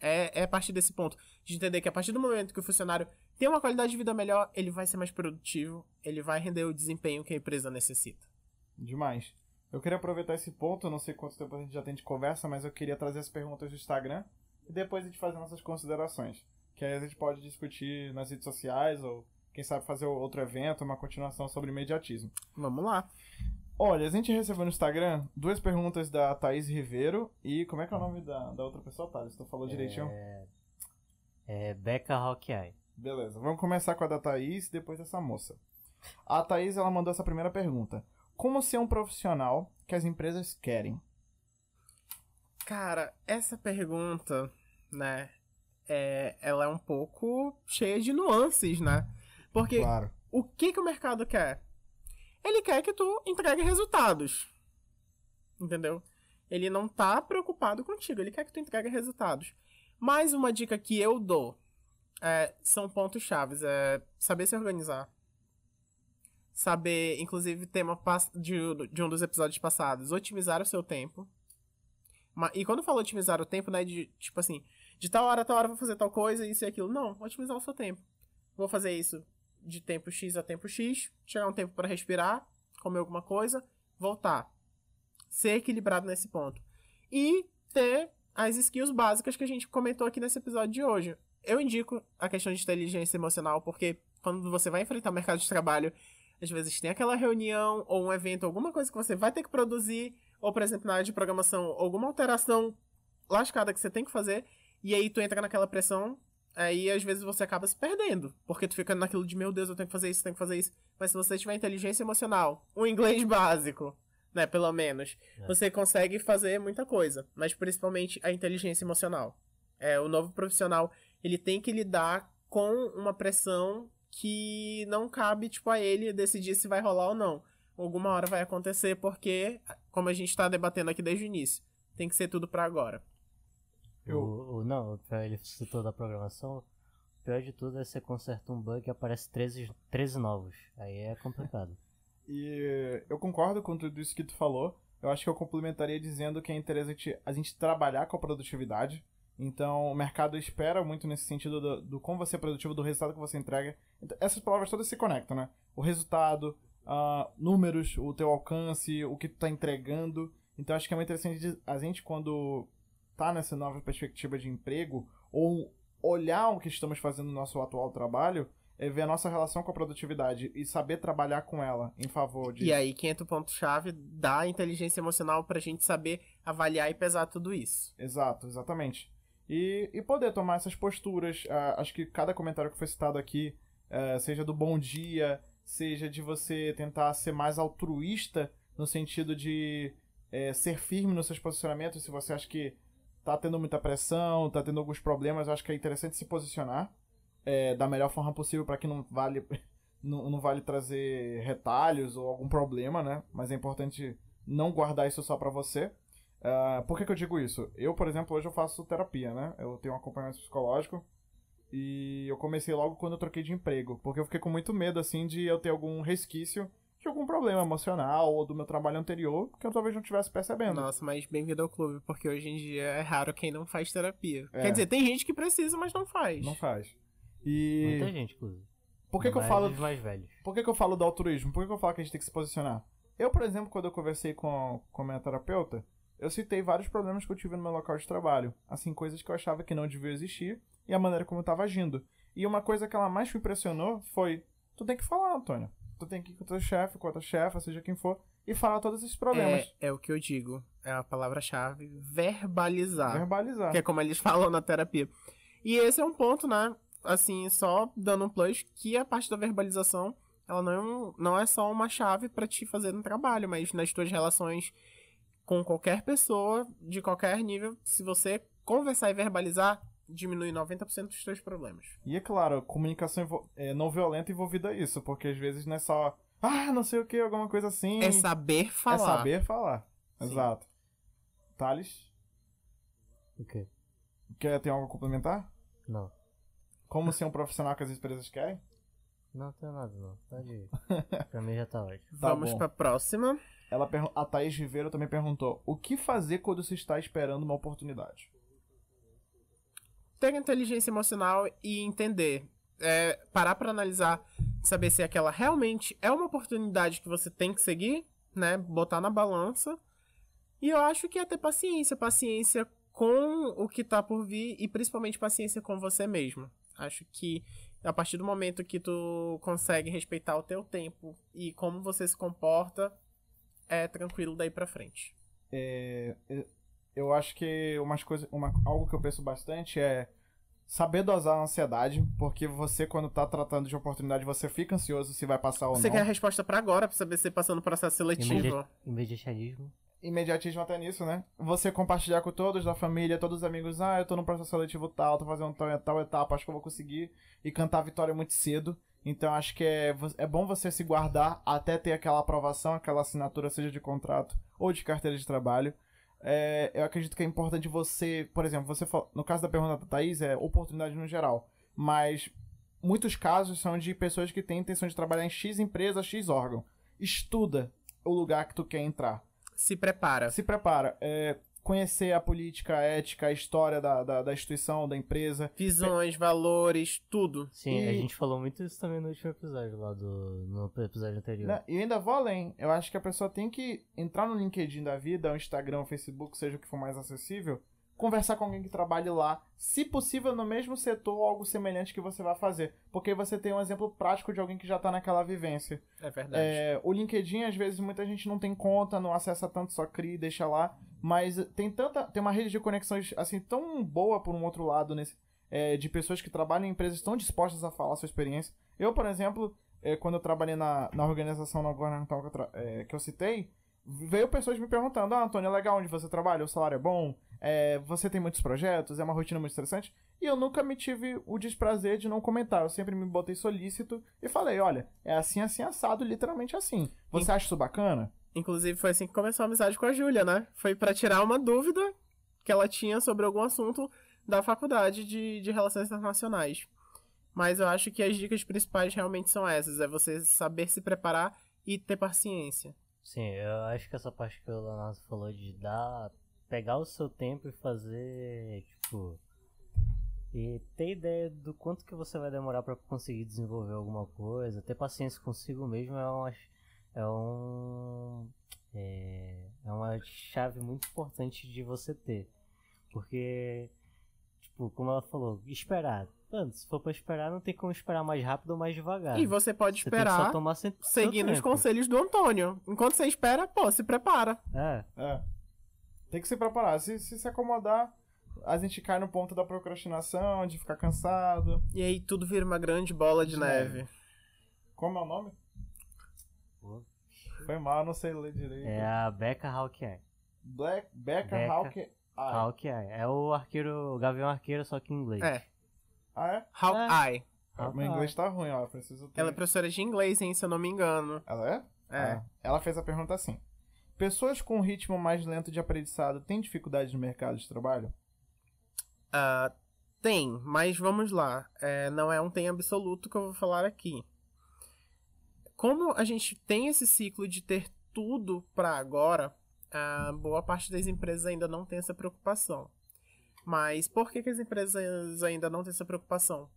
É, é a partir desse ponto. De entender que a partir do momento que o funcionário tem uma qualidade de vida melhor, ele vai ser mais produtivo, ele vai render o desempenho que a empresa necessita. Demais. Eu queria aproveitar esse ponto, não sei quanto tempo a gente já tem de conversa, mas eu queria trazer as perguntas do Instagram e depois a gente fazer nossas considerações. Que aí a gente pode discutir nas redes sociais ou, quem sabe, fazer outro evento, uma continuação sobre imediatismo. Vamos lá. Olha, a gente recebeu no Instagram duas perguntas da Thaís Ribeiro e como é que é o nome da, da outra pessoa, Thales? Tu falou direitinho? É, é Becca Hawkeye. Beleza, vamos começar com a da Thaís e depois dessa moça. A Thaís, ela mandou essa primeira pergunta. Como ser um profissional que as empresas querem? Cara, essa pergunta, né, é, ela é um pouco cheia de nuances, né? Porque claro. o que, que o mercado quer? Ele quer que tu entregue resultados. Entendeu? Ele não tá preocupado contigo, ele quer que tu entregue resultados. Mais uma dica que eu dou é, são pontos chaves, é saber se organizar. Saber, inclusive, tema de, de um dos episódios passados, otimizar o seu tempo. E quando eu falo otimizar o tempo, não é de, tipo assim, de tal hora a tal hora vou fazer tal coisa, isso e aquilo. Não, otimizar o seu tempo. Vou fazer isso de tempo X a tempo X, tirar um tempo para respirar, comer alguma coisa, voltar. Ser equilibrado nesse ponto. E ter as skills básicas que a gente comentou aqui nesse episódio de hoje. Eu indico a questão de inteligência emocional, porque quando você vai enfrentar o mercado de trabalho, às vezes tem aquela reunião ou um evento, alguma coisa que você vai ter que produzir, ou, por exemplo, na área de programação, alguma alteração lascada que você tem que fazer, e aí tu entra naquela pressão aí às vezes você acaba se perdendo. Porque tu fica naquilo de, meu Deus, eu tenho que fazer isso, tenho que fazer isso. Mas se você tiver inteligência emocional, um inglês básico, né, pelo menos, é. você consegue fazer muita coisa. Mas principalmente a inteligência emocional. É, o novo profissional, ele tem que lidar com uma pressão que não cabe, tipo, a ele decidir se vai rolar ou não. Alguma hora vai acontecer porque, como a gente tá debatendo aqui desde o início, tem que ser tudo para agora. Eu... O, o, não, ele citou da programação. O pior de tudo é você conserta um bug e aparece 13, 13 novos. Aí é complicado. e eu concordo com tudo isso que tu falou. Eu acho que eu complementaria dizendo que é interessante a gente trabalhar com a produtividade. Então, o mercado espera muito nesse sentido do, do como você é produtivo, do resultado que você entrega. Então, essas palavras todas se conectam, né? O resultado, uh, números, o teu alcance, o que tu tá entregando. Então, acho que é muito interessante a gente, quando tá nessa nova perspectiva de emprego, ou olhar o que estamos fazendo no nosso atual trabalho, é ver a nossa relação com a produtividade e saber trabalhar com ela em favor de. E aí que entra o ponto-chave da inteligência emocional pra gente saber avaliar e pesar tudo isso. Exato, exatamente. E, e poder tomar essas posturas. ah, acho que cada comentário que foi citado aqui, eh, seja do bom dia, seja de você tentar ser mais altruísta no sentido de eh, ser firme nos seus posicionamentos. Se você acha que tá tendo muita pressão, tá tendo alguns problemas, eu acho que é interessante se posicionar eh, da melhor forma possível para que não vale não, não vale trazer retalhos ou algum problema, né? Mas é importante não guardar isso só pra você. Ah, por que, que eu digo isso? Eu, por exemplo, hoje eu faço terapia, né? Eu tenho um acompanhamento psicológico e eu comecei logo quando eu troquei de emprego, porque eu fiquei com muito medo, assim, de eu ter algum resquício de algum problema emocional ou do meu trabalho anterior que eu talvez não estivesse percebendo. Nossa, mas bem-vindo ao clube, porque hoje em dia é raro quem não faz terapia. É. Quer dizer, tem gente que precisa, mas não faz. Não faz. E Muita gente, inclusive. por que, que eu falo mais velhos. Por que, que eu falo do altruísmo? Por que, que eu falo que a gente tem que se posicionar? Eu, por exemplo, quando eu conversei com, com a minha terapeuta, eu citei vários problemas que eu tive no meu local de trabalho. Assim, coisas que eu achava que não deviam existir e a maneira como eu estava agindo. E uma coisa que ela mais me impressionou foi: tu tem que falar, Antônio. Tu tem que ir com o teu chefe, com a tua chefa, seja quem for, e falar todos esses problemas. É, é o que eu digo. É a palavra-chave. Verbalizar. Verbalizar. Que é como eles falam na terapia. E esse é um ponto, né? Assim, só dando um plus, que a parte da verbalização, ela não é, um- não é só uma chave pra te fazer no trabalho, mas nas tuas relações com qualquer pessoa, de qualquer nível, se você conversar e verbalizar, diminui 90% dos teus problemas. E é claro, comunicação é, não violenta envolvida isso, porque às vezes não é só, ah, não sei o que, alguma coisa assim. É saber falar. É saber falar. Sim. Exato. Thales, O quê? quer ter algo a complementar? Não. Como ser um profissional que as empresas querem? Não tem nada, não. Pode ir. pra mim já tá ótimo. Tá Vamos bom. pra próxima. Ela a Thaís Ribeiro também perguntou: o que fazer quando se está esperando uma oportunidade? Ter inteligência emocional e entender. É, parar pra analisar, saber se aquela realmente é uma oportunidade que você tem que seguir, né? Botar na balança. E eu acho que é ter paciência. Paciência com o que tá por vir e principalmente paciência com você mesmo. Acho que a partir do momento que tu consegue respeitar o teu tempo e como você se comporta, é tranquilo daí pra frente. É, eu acho que umas coisas, uma, algo que eu penso bastante é saber dosar a ansiedade, porque você, quando tá tratando de oportunidade, você fica ansioso se vai passar ou Você não. quer a resposta pra agora, pra saber se passando no processo seletivo. Imedi imediatismo. Imediatismo até nisso, né? Você compartilhar com todos da família, todos os amigos, ah, eu tô no processo seletivo tal, tô fazendo tal, tal etapa, acho que eu vou conseguir, e cantar a vitória muito cedo. Então acho que é, é bom você se guardar até ter aquela aprovação, aquela assinatura, seja de contrato ou de carteira de trabalho. É, eu acredito que é importante você, por exemplo, você no caso da pergunta da Thaís, é oportunidade no geral. Mas muitos casos são de pessoas que têm intenção de trabalhar em X empresa, X órgão. Estuda o lugar que tu quer entrar. Se prepara. Se prepara. É, conhecer a política, a ética, a história da, da, da instituição, da empresa. Visões, valores, tudo. Sim, a E- gente falou muito isso também no último episódio lá do. No episódio anterior. Né? E ainda vou além. Eu acho que a pessoa tem que entrar no LinkedIn da vida, o Instagram, o Facebook, seja o que for mais acessível, conversar com alguém que trabalhe lá, se possível no mesmo setor ou algo semelhante que você vai fazer. Porque você tem um exemplo prático de alguém que já tá naquela vivência. É verdade. É, o LinkedIn, às vezes, muita gente não tem conta, não acessa tanto, só cria e deixa lá. Mas tem tanta. Tem uma rede de conexões assim tão boa por um outro lado nesse. é, de pessoas que trabalham em empresas tão dispostas a falar a sua experiência. Eu, por exemplo, é, quando eu trabalhei na, na organização na governamental que eu, é, que eu citei, veio pessoas me perguntando: Ah, Antônio, é legal onde você trabalha? O salário é bom? É, você tem muitos projetos? É uma rotina muito estressante? E eu nunca me tive o desprazer de não comentar. Eu sempre me botei solícito e falei: olha, é assim, assim, assado, literalmente assim. Você acha isso bacana? Inclusive, foi assim que começou a amizade com a Júlia, né? Foi pra tirar uma dúvida que ela tinha sobre algum assunto da faculdade de, de Relações Internacionais. Mas eu acho que as dicas principais realmente são essas: é você saber se preparar e ter paciência. Sim, eu acho que essa parte que o Leonardo falou de dar. pegar o seu tempo e fazer. tipo. E ter ideia do quanto que você vai demorar pra conseguir desenvolver alguma coisa, ter paciência consigo mesmo é uma. É um. É, é uma chave muito importante de você ter. Porque. Tipo, como ela falou, esperar. Mano, se for pra esperar, não tem como esperar mais rápido ou mais devagar. E você pode Você esperar tomar seu- seu seguindo os conselhos do Antônio. Enquanto você espera, pô, se prepara. É, É. Tem que se preparar. Se, se se acomodar, a gente cai no ponto da procrastinação, de ficar cansado. E aí tudo vira uma grande bola de De neve. neve. Como é o nome? Pô. Foi mal, não sei ler direito. É a Becca Hawkeye. Black, Becca, Becca. Hawke. Ah, Hawkeye. É o arqueiro, o Gavião Arqueiro, só que em inglês. É, ah, é? Hawkeye. Ah, Meu inglês tá ruim, ó. Preciso ter... Ela é professora de inglês, hein, se eu não me engano. Ela é? É. Ah, ela fez a pergunta assim: Pessoas com um ritmo mais lento de aprendizado têm dificuldade no mercado de trabalho? Ah, tem, mas vamos lá. É, não é um tem absoluto que eu vou falar aqui. Como a gente tem esse ciclo de ter tudo para agora, a boa parte das empresas ainda não tem essa preocupação. Mas por que, que as empresas ainda não têm essa preocupação?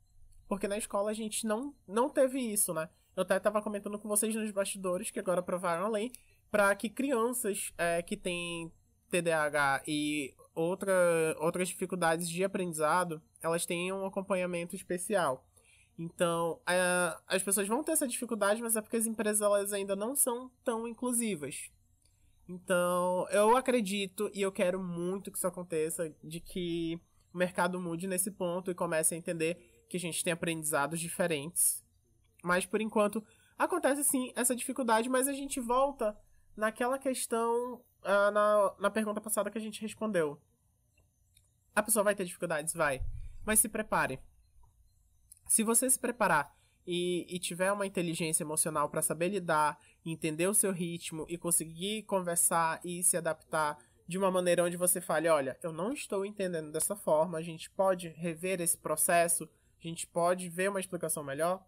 Porque na escola a gente não, não teve isso, né? Eu até estava comentando com vocês nos bastidores que agora aprovaram a lei para que crianças é, que têm TDAH e outra, outras dificuldades de aprendizado, elas tenham um acompanhamento especial. Então, é, as pessoas vão ter essa dificuldade, mas é porque as empresas elas ainda não são tão inclusivas. Então, eu acredito e eu quero muito que isso aconteça, de que o mercado mude nesse ponto e comece a entender que a gente tem aprendizados diferentes. Mas, por enquanto, acontece sim essa dificuldade, mas a gente volta naquela questão, ah, na, na pergunta passada que a gente respondeu. A pessoa vai ter dificuldades? Vai. Mas se prepare. Se você se preparar e, e tiver uma inteligência emocional para saber lidar, entender o seu ritmo e conseguir conversar e se adaptar de uma maneira onde você fale, olha, eu não estou entendendo dessa forma, a gente pode rever esse processo, a gente pode ver uma explicação melhor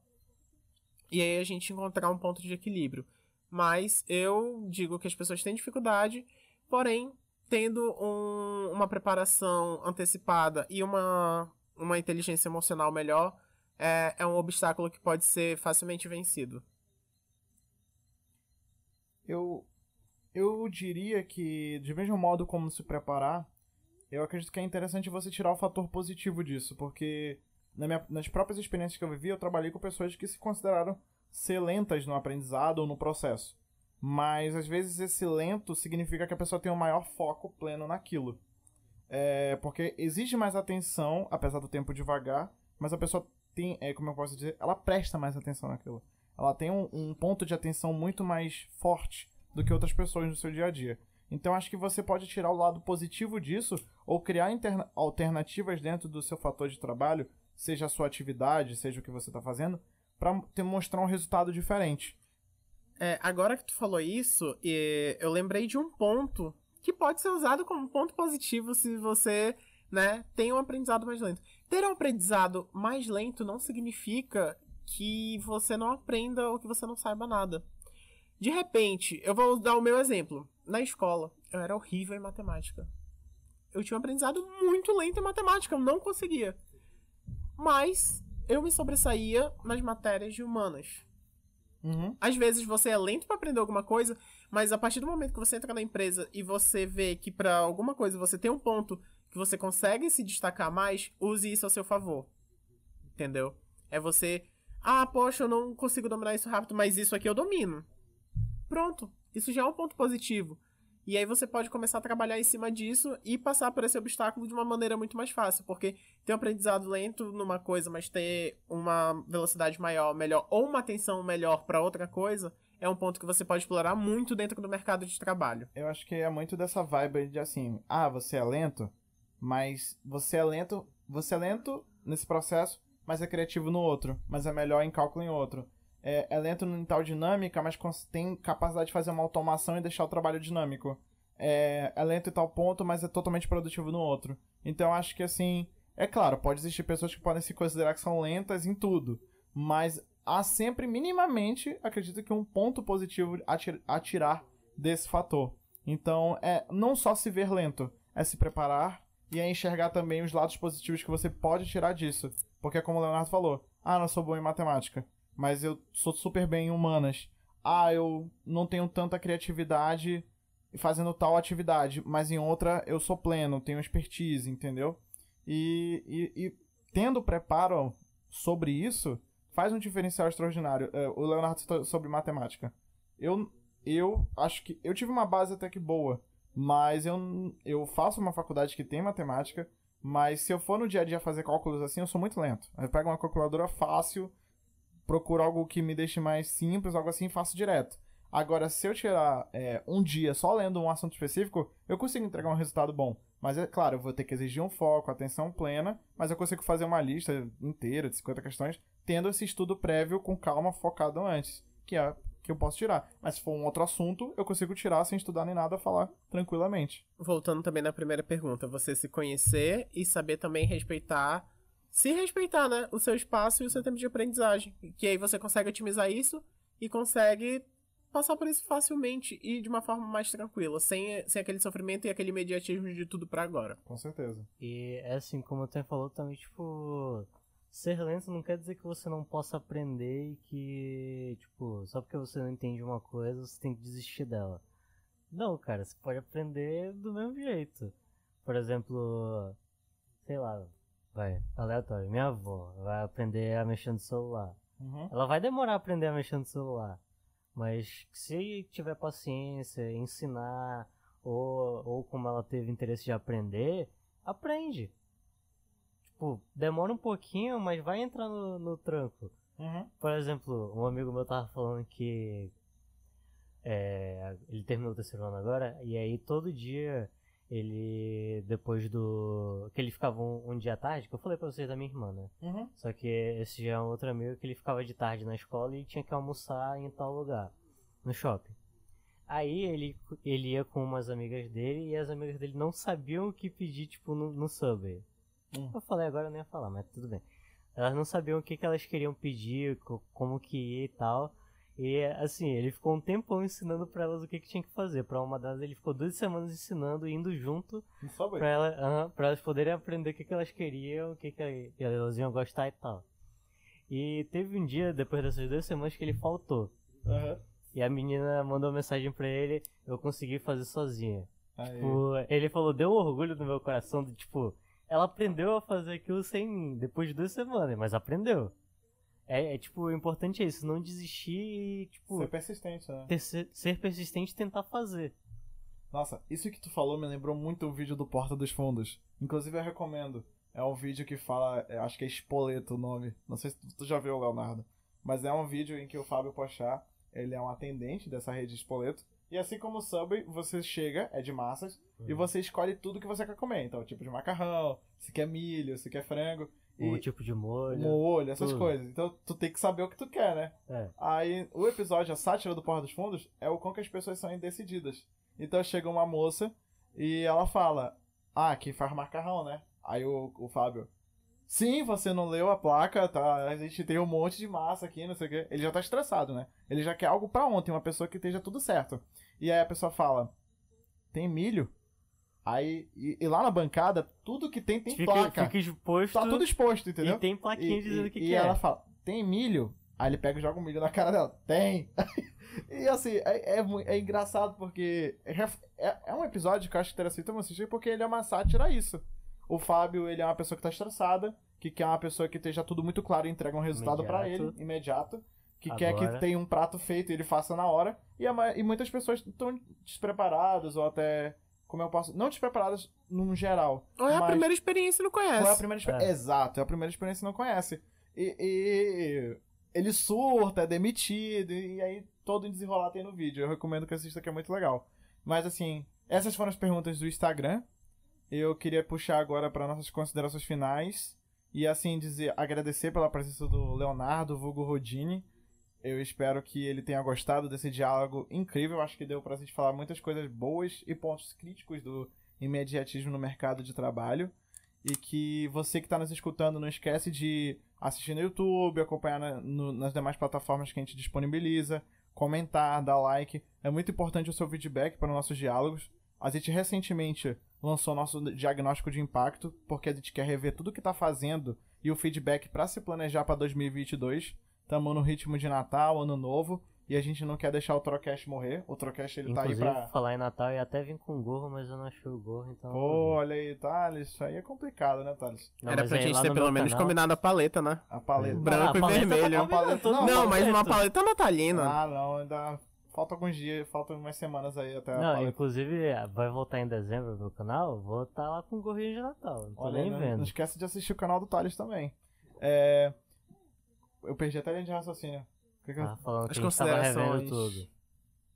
e aí a gente encontrar um ponto de equilíbrio. Mas eu digo que as pessoas têm dificuldade, porém, tendo um- uma preparação antecipada e uma, uma inteligência emocional melhor, é, é um obstáculo que pode ser facilmente vencido. Eu, eu diria que, de mesmo modo como se preparar, eu acredito que é interessante você tirar o fator positivo disso, porque na minha- nas próprias experiências que eu vivi, eu trabalhei com pessoas que se consideraram ser lentas no aprendizado ou no processo. Mas às vezes esse lento significa que a pessoa tem um maior foco pleno naquilo. É, porque exige mais atenção, apesar do tempo devagar, mas a pessoa tem, é, como eu posso dizer, ela presta mais atenção naquilo. Ela tem um, um ponto de atenção muito mais forte do que outras pessoas no seu dia a dia. Então acho que você pode tirar o lado positivo disso ou criar alternativas dentro do seu fator de trabalho, seja a sua atividade, seja o que você está fazendo, para mostrar um resultado diferente. É, agora que tu falou isso, eu lembrei de um ponto que pode ser usado como ponto positivo se você, né, tem um aprendizado mais lento. Ter um aprendizado mais lento não significa que você não aprenda ou que você não saiba nada. De repente, eu vou dar o meu exemplo. Na escola, eu era horrível em matemática. Eu tinha um aprendizado muito lento em matemática, eu não conseguia. Mas eu me sobressaía nas matérias de humanas. Uhum. Às vezes você é lento pra aprender alguma coisa, mas a partir do momento que você entra na empresa e você vê que pra alguma coisa você tem um ponto que você consegue se destacar mais, use isso ao seu favor. Entendeu? É você, ah, poxa, eu não consigo dominar isso rápido, mas isso aqui eu domino. Pronto, isso já é um ponto positivo. E aí você pode começar a trabalhar em cima disso e passar por esse obstáculo de uma maneira muito mais fácil, porque ter um aprendizado lento numa coisa, mas ter uma velocidade maior, melhor, ou uma atenção melhor para outra coisa, é um ponto que você pode explorar muito dentro do mercado de trabalho. Eu acho que é muito dessa vibe de assim, ah, você é lento, mas você é lento, você é lento nesse processo, mas é criativo no outro, mas é melhor em cálculo em outro. É, é lento em tal dinâmica, mas tem capacidade de fazer uma automação e deixar o trabalho dinâmico. É, é lento em tal ponto, mas é totalmente produtivo no outro. Então acho que assim, é claro, pode existir pessoas que podem se considerar que são lentas em tudo, mas há sempre minimamente, acredito que um ponto positivo a tir- a tirar desse fator. Então, é não só se ver lento, é se preparar e é enxergar também os lados positivos que você pode tirar disso. Porque, como o Leonardo falou, ah, não sou bom em matemática, mas eu sou super bem em humanas. Ah, eu não tenho tanta criatividade fazendo tal atividade, mas em outra eu sou pleno, tenho expertise, entendeu? E, e, e tendo preparo sobre isso, faz um diferencial extraordinário. É, o Leonardo sobre matemática. Eu, eu acho que. Eu tive uma base até que boa Mas eu, eu faço uma faculdade que tem matemática, mas se eu for no dia a dia fazer cálculos assim, eu sou muito lento. Eu pego uma calculadora fácil, procuro algo que me deixe mais simples, algo assim, e faço direto. Agora, se eu tirar é, um dia só lendo um assunto específico, eu consigo entregar um resultado bom. Mas é claro, eu vou ter que exigir um foco, atenção plena, mas eu consigo fazer uma lista inteira de 50 questões, tendo esse estudo prévio com calma, focado antes, que é que eu posso tirar. Mas se for um outro assunto, eu consigo tirar sem estudar nem nada, falar tranquilamente. Voltando também na primeira pergunta, você se conhecer e saber também respeitar, se respeitar, né, o seu espaço e o seu tempo de aprendizagem, que aí você consegue otimizar isso e consegue passar por isso facilmente e de uma forma mais tranquila, sem, sem aquele sofrimento e aquele imediatismo de tudo para agora. Com certeza. E é assim, como o Tem falou também, tipo, ser lento não quer dizer que você não possa aprender e que, tipo, só porque você não entende uma coisa, você tem que desistir dela. Não, cara, você pode aprender do mesmo jeito. Por exemplo, sei lá, vai, aleatório, minha avó vai aprender a mexer no celular. Uhum. Ela vai demorar a aprender a mexer no celular. Mas se tiver paciência, ensinar, ou, ou como ela teve interesse de aprender, aprende. Tipo, demora um pouquinho, mas vai entrar no, no tranco. Uhum. Por exemplo, um amigo meu tava falando que é, ele terminou o terceiro ano agora, e aí todo dia ele, depois do. que ele ficava um, um dia à tarde, que eu falei pra vocês da minha irmã, né? Uhum. Só que esse já é um outro amigo que ele ficava de tarde na escola e tinha que almoçar em tal lugar, no shopping. Aí ele, ele ia com umas amigas dele e as amigas dele não sabiam o que pedir, tipo, no, no Subway. Hum. Eu falei, agora eu não ia falar, mas tudo bem. Elas não sabiam o que, que elas queriam pedir, co- como que ia e tal. E assim, ele ficou um tempão ensinando pra elas o que, que tinha que fazer. Pra uma delas ele ficou duas semanas ensinando, indo junto pra, ela, pra elas poderem aprender o que, que elas queriam, o que, que elas iam gostar e tal. E teve um dia, depois dessas duas semanas, que ele faltou. Uhum. E a menina mandou uma mensagem pra ele, eu consegui fazer sozinha. Tipo, ele falou, deu um orgulho no meu coração, de, tipo, ela aprendeu a fazer aquilo sem mim, depois de duas semanas, mas aprendeu. É, é, tipo, o importante é isso, não desistir e, tipo, Ser persistente, né? ter- ser, ser persistente e tentar fazer. Nossa, isso que tu falou me lembrou muito o vídeo do Porta dos Fundos. Inclusive eu recomendo. É um vídeo que fala, é, acho que é Espoleto o nome. Não sei se tu, tu já viu, Leonardo. Mas é um vídeo em que o Fábio Pochá, ele é um atendente dessa rede Espoleto. E assim como o Subway, você chega, é de massas, e você escolhe tudo que você quer comer. Então, tipo de macarrão, se quer milho, se quer frango. O tipo de molho. molho, essas tudo. coisas. Então, tu tem que saber o que tu quer, né? É. Aí, o episódio, a sátira do Porta dos Fundos, é o quão que as pessoas são indecididas. Então, chega uma moça e ela fala, ah, aqui faz macarrão, né? Aí o, o Fábio, sim, você não leu a placa, tá? A gente tem um monte de massa aqui, não sei o quê. Ele já tá estressado, né? Ele já quer algo pra ontem, uma pessoa que esteja tudo certo. E aí a pessoa fala, tem milho? Aí, e, e lá na bancada, tudo que tem tem fica, placa. fica exposto Tá tudo exposto, entendeu? e tem plaquinha E, dizendo o e- que, e que ela é. fala, tem milho? Aí ele pega e joga um milho na cara dela. Tem! e assim, é, é, é engraçado porque é, é, é um episódio que eu acho interessante você assistir porque ele é uma sátira a isso. O Fábio, ele é uma pessoa que tá estressada, que quer uma pessoa que esteja tudo muito claro e entrega um resultado pra ele, Imediato. Que quer que tenha um prato feito e ele faça na hora. E, a e muitas pessoas estão despreparadas ou até, como eu posso... Não despreparadas num geral. Ou é a primeira experiência e não conhece. é a primeira experiência? É. Exato, é a primeira experiência que não conhece. E, e ele surta, é demitido, e aí todo desenrolar tem no vídeo. Eu recomendo que assista, que é muito legal. Mas assim, essas foram as perguntas do Instagram. Eu queria puxar agora para nossas considerações finais. E assim, dizer, agradecer pela presença do Leonardo, vulgo Rodini. Eu espero que ele tenha gostado desse diálogo incrível. Acho que deu pra gente falar muitas coisas boas e pontos críticos do imediatismo no mercado de trabalho. E que você que está nos escutando não esquece de assistir no YouTube, acompanhar na- no- nas demais plataformas que a gente disponibiliza, comentar, dar like. É muito importante o seu feedback para os nossos diálogos. A gente recentemente lançou nosso diagnóstico de impacto, porque a gente quer rever tudo que está fazendo e o feedback para se planejar para 2022. Estamos no ritmo de Natal, Ano Novo, e a gente não quer deixar o Trocast morrer. O Trocast ele tá aí Inclusive, para falar em Natal, ia até vim com gorro, mas eu não achei o gorro, então... Pô, olha aí, Thales, isso aí é complicado, né, Thales? Não, Era pra aí gente ter pelo menos canal- combinado a paleta, né? A paleta. Branco Ah, a e paleta tá vermelho. combinando, todo Não, Não, mas uma paleta natalina. Ah, não, ainda falta alguns dias, faltam umas semanas aí até a Não, paleta. inclusive vai voltar em dezembro no meu canal, vou estar lá com o gorrinho de Natal. Não tô Olha, nem não, vendo. não esquece de assistir o canal do Thales também. É... Eu perdi até a linha de raciocínio. Que que falando As que a gente tava considerações. tudo.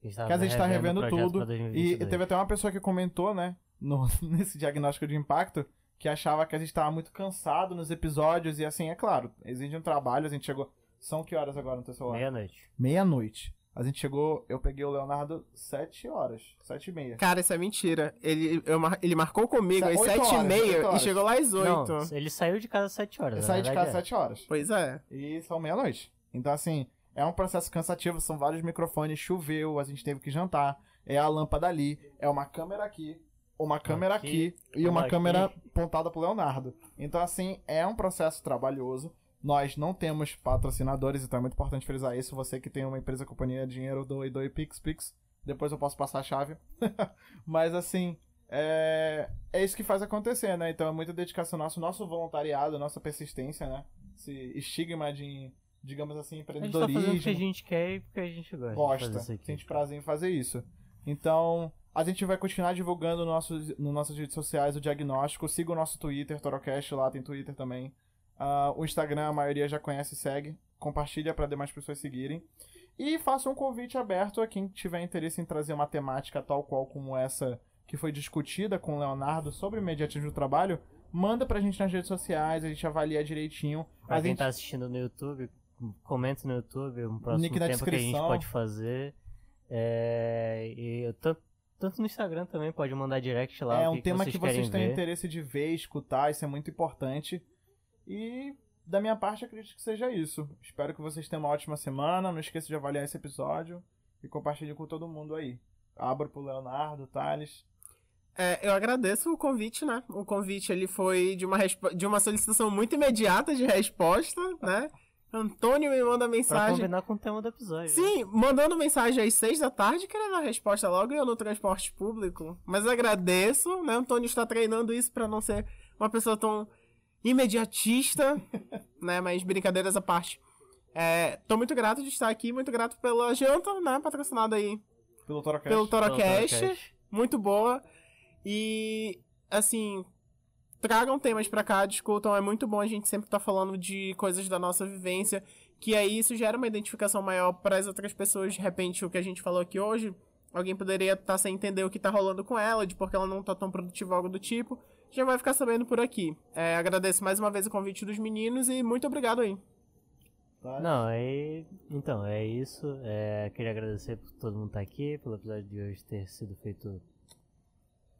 A gente Que a gente tá revendo tudo. E 2022. teve até uma pessoa que comentou, né, no, nesse diagnóstico de impacto, que achava que a gente tava muito cansado nos episódios. E assim, é claro, exige um trabalho. A gente chegou. São que horas agora no teu celular? Meia-noite. Meia-noite. A gente chegou. Eu peguei o Leonardo sete horas. Sete e meia. Cara, isso é mentira. Ele, eu ele marcou comigo às oito sete e horas, meia e chegou lá às Não, oito. ele saiu de casa às 7 horas. Na saí de casa é. sete horas. Pois é. E são meia-noite. Então, assim, é um processo cansativo, são vários microfones, choveu, a gente teve que jantar, é a lâmpada ali, é uma câmera aqui, uma câmera aqui, Aqui, e uma uma câmera aqui. apontada pro Leonardo. Então, assim, é um processo trabalhoso. Nós não temos patrocinadores, então é muito importante frisar isso. Você que tem uma empresa, companhia, dinheiro, doe, doe, pix, pix. Depois eu posso passar a chave. Mas, assim, é... é isso que faz acontecer, né? Então é muita dedicação nossa, nosso voluntariado, nossa persistência, né? Esse estigma de, digamos assim, A gente tá fazendo o que a empreendedorismo. gente quer e porque a gente gosta. Gosta, sente prazer em fazer isso. Então, a gente vai continuar divulgando no nossos, no nossas redes sociais o diagnóstico. Siga o nosso Twitter, Torocast, lá tem Twitter também. Ah, o Instagram a maioria já conhece e segue. Compartilha para demais pessoas seguirem. E faça um convite aberto a quem tiver interesse em trazer uma temática tal qual como essa que foi discutida com o Leonardo sobre mediatismo do trabalho. Manda pra gente nas redes sociais, a gente avalia direitinho. Pra a quem gente... tá assistindo no YouTube, comenta no YouTube um próximo Link na tempo que a gente pode fazer. É, e eu tanto, tanto no Instagram também, pode mandar direct lá. É o um que tema que que vocês vocês querem têm ver. interesse de ver, escutar, isso é muito importante. E da minha parte, acredito que seja isso. Espero que vocês tenham uma ótima semana. Não esqueça de avaliar esse episódio e compartilhe com todo mundo aí. Abra pro Leonardo, Thales. É, eu agradeço o convite, né? O convite ele foi de uma, de uma solicitação muito imediata de resposta, né? Antônio me manda Pra mensagem. combinar com o tema do episódio. Sim, mandando mensagem às seis da tarde, querendo a resposta logo e eu no transporte público. Mas agradeço, né? Antônio está treinando isso pra não ser uma pessoa tão imediatista, né? Mas brincadeiras à parte. É, tô muito grato de estar aqui, muito grato pela janta, né? Patrocinada aí Pelo Torocast. pelo Torocast. Muito boa. E, assim, tragam temas pra cá, discutam. É muito bom a gente sempre tá falando de coisas da nossa vivência, que aí isso gera uma identificação maior para as outras pessoas. De repente, o que a gente falou aqui hoje, alguém poderia estar sem entender o que tá rolando com ela, de porque ela não tá tão produtiva, algo do tipo. Já vai ficar sabendo por aqui. É, agradeço mais uma vez o convite dos meninos e muito obrigado aí. Tá? Não, é. Então, é isso. É, queria agradecer por todo mundo estar aqui, pelo episódio de hoje ter sido feito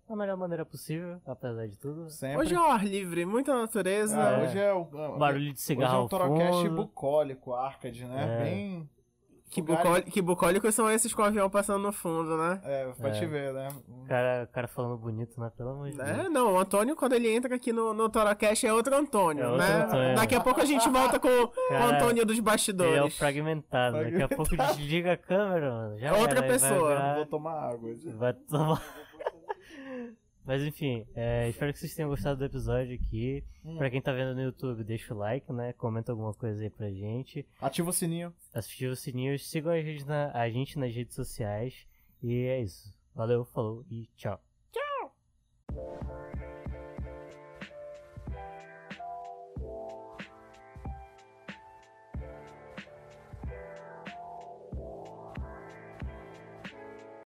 da melhor maneira possível, apesar de tudo. Sempre. Hoje é um ar livre, muita natureza. Ah, É. hoje é o. Barulho de Hoje é cigarro um Torocast bucólico, arcade, né? É. Bem. Que, lugares- bucóli- que bucólicos são esses com o avião passando no fundo, né? É, pra É. te ver, né? O cara, o cara falando bonito, né? Pelo amor de Deus. É, não, o Antônio, quando ele entra aqui no, no Torocast, é outro Antônio, É outro né? Antônio. Daqui a pouco a gente volta com, com o Cara, Antônio dos Ele é o bastidores. fragmentado. Daqui a pouco desliga a câmera, mano. Já É outra era, aí vai pessoa. virar- Vou tomar água. Vai tomar. Mas enfim, é, espero que vocês tenham gostado do episódio aqui. Hum. Pra quem tá vendo no YouTube, deixa o like, né? Comenta alguma coisa aí pra gente. Ativa o sininho. Ativa o sininho, sigam a gente, na- a gente nas redes sociais. E é isso. Valeu, falou e tchau.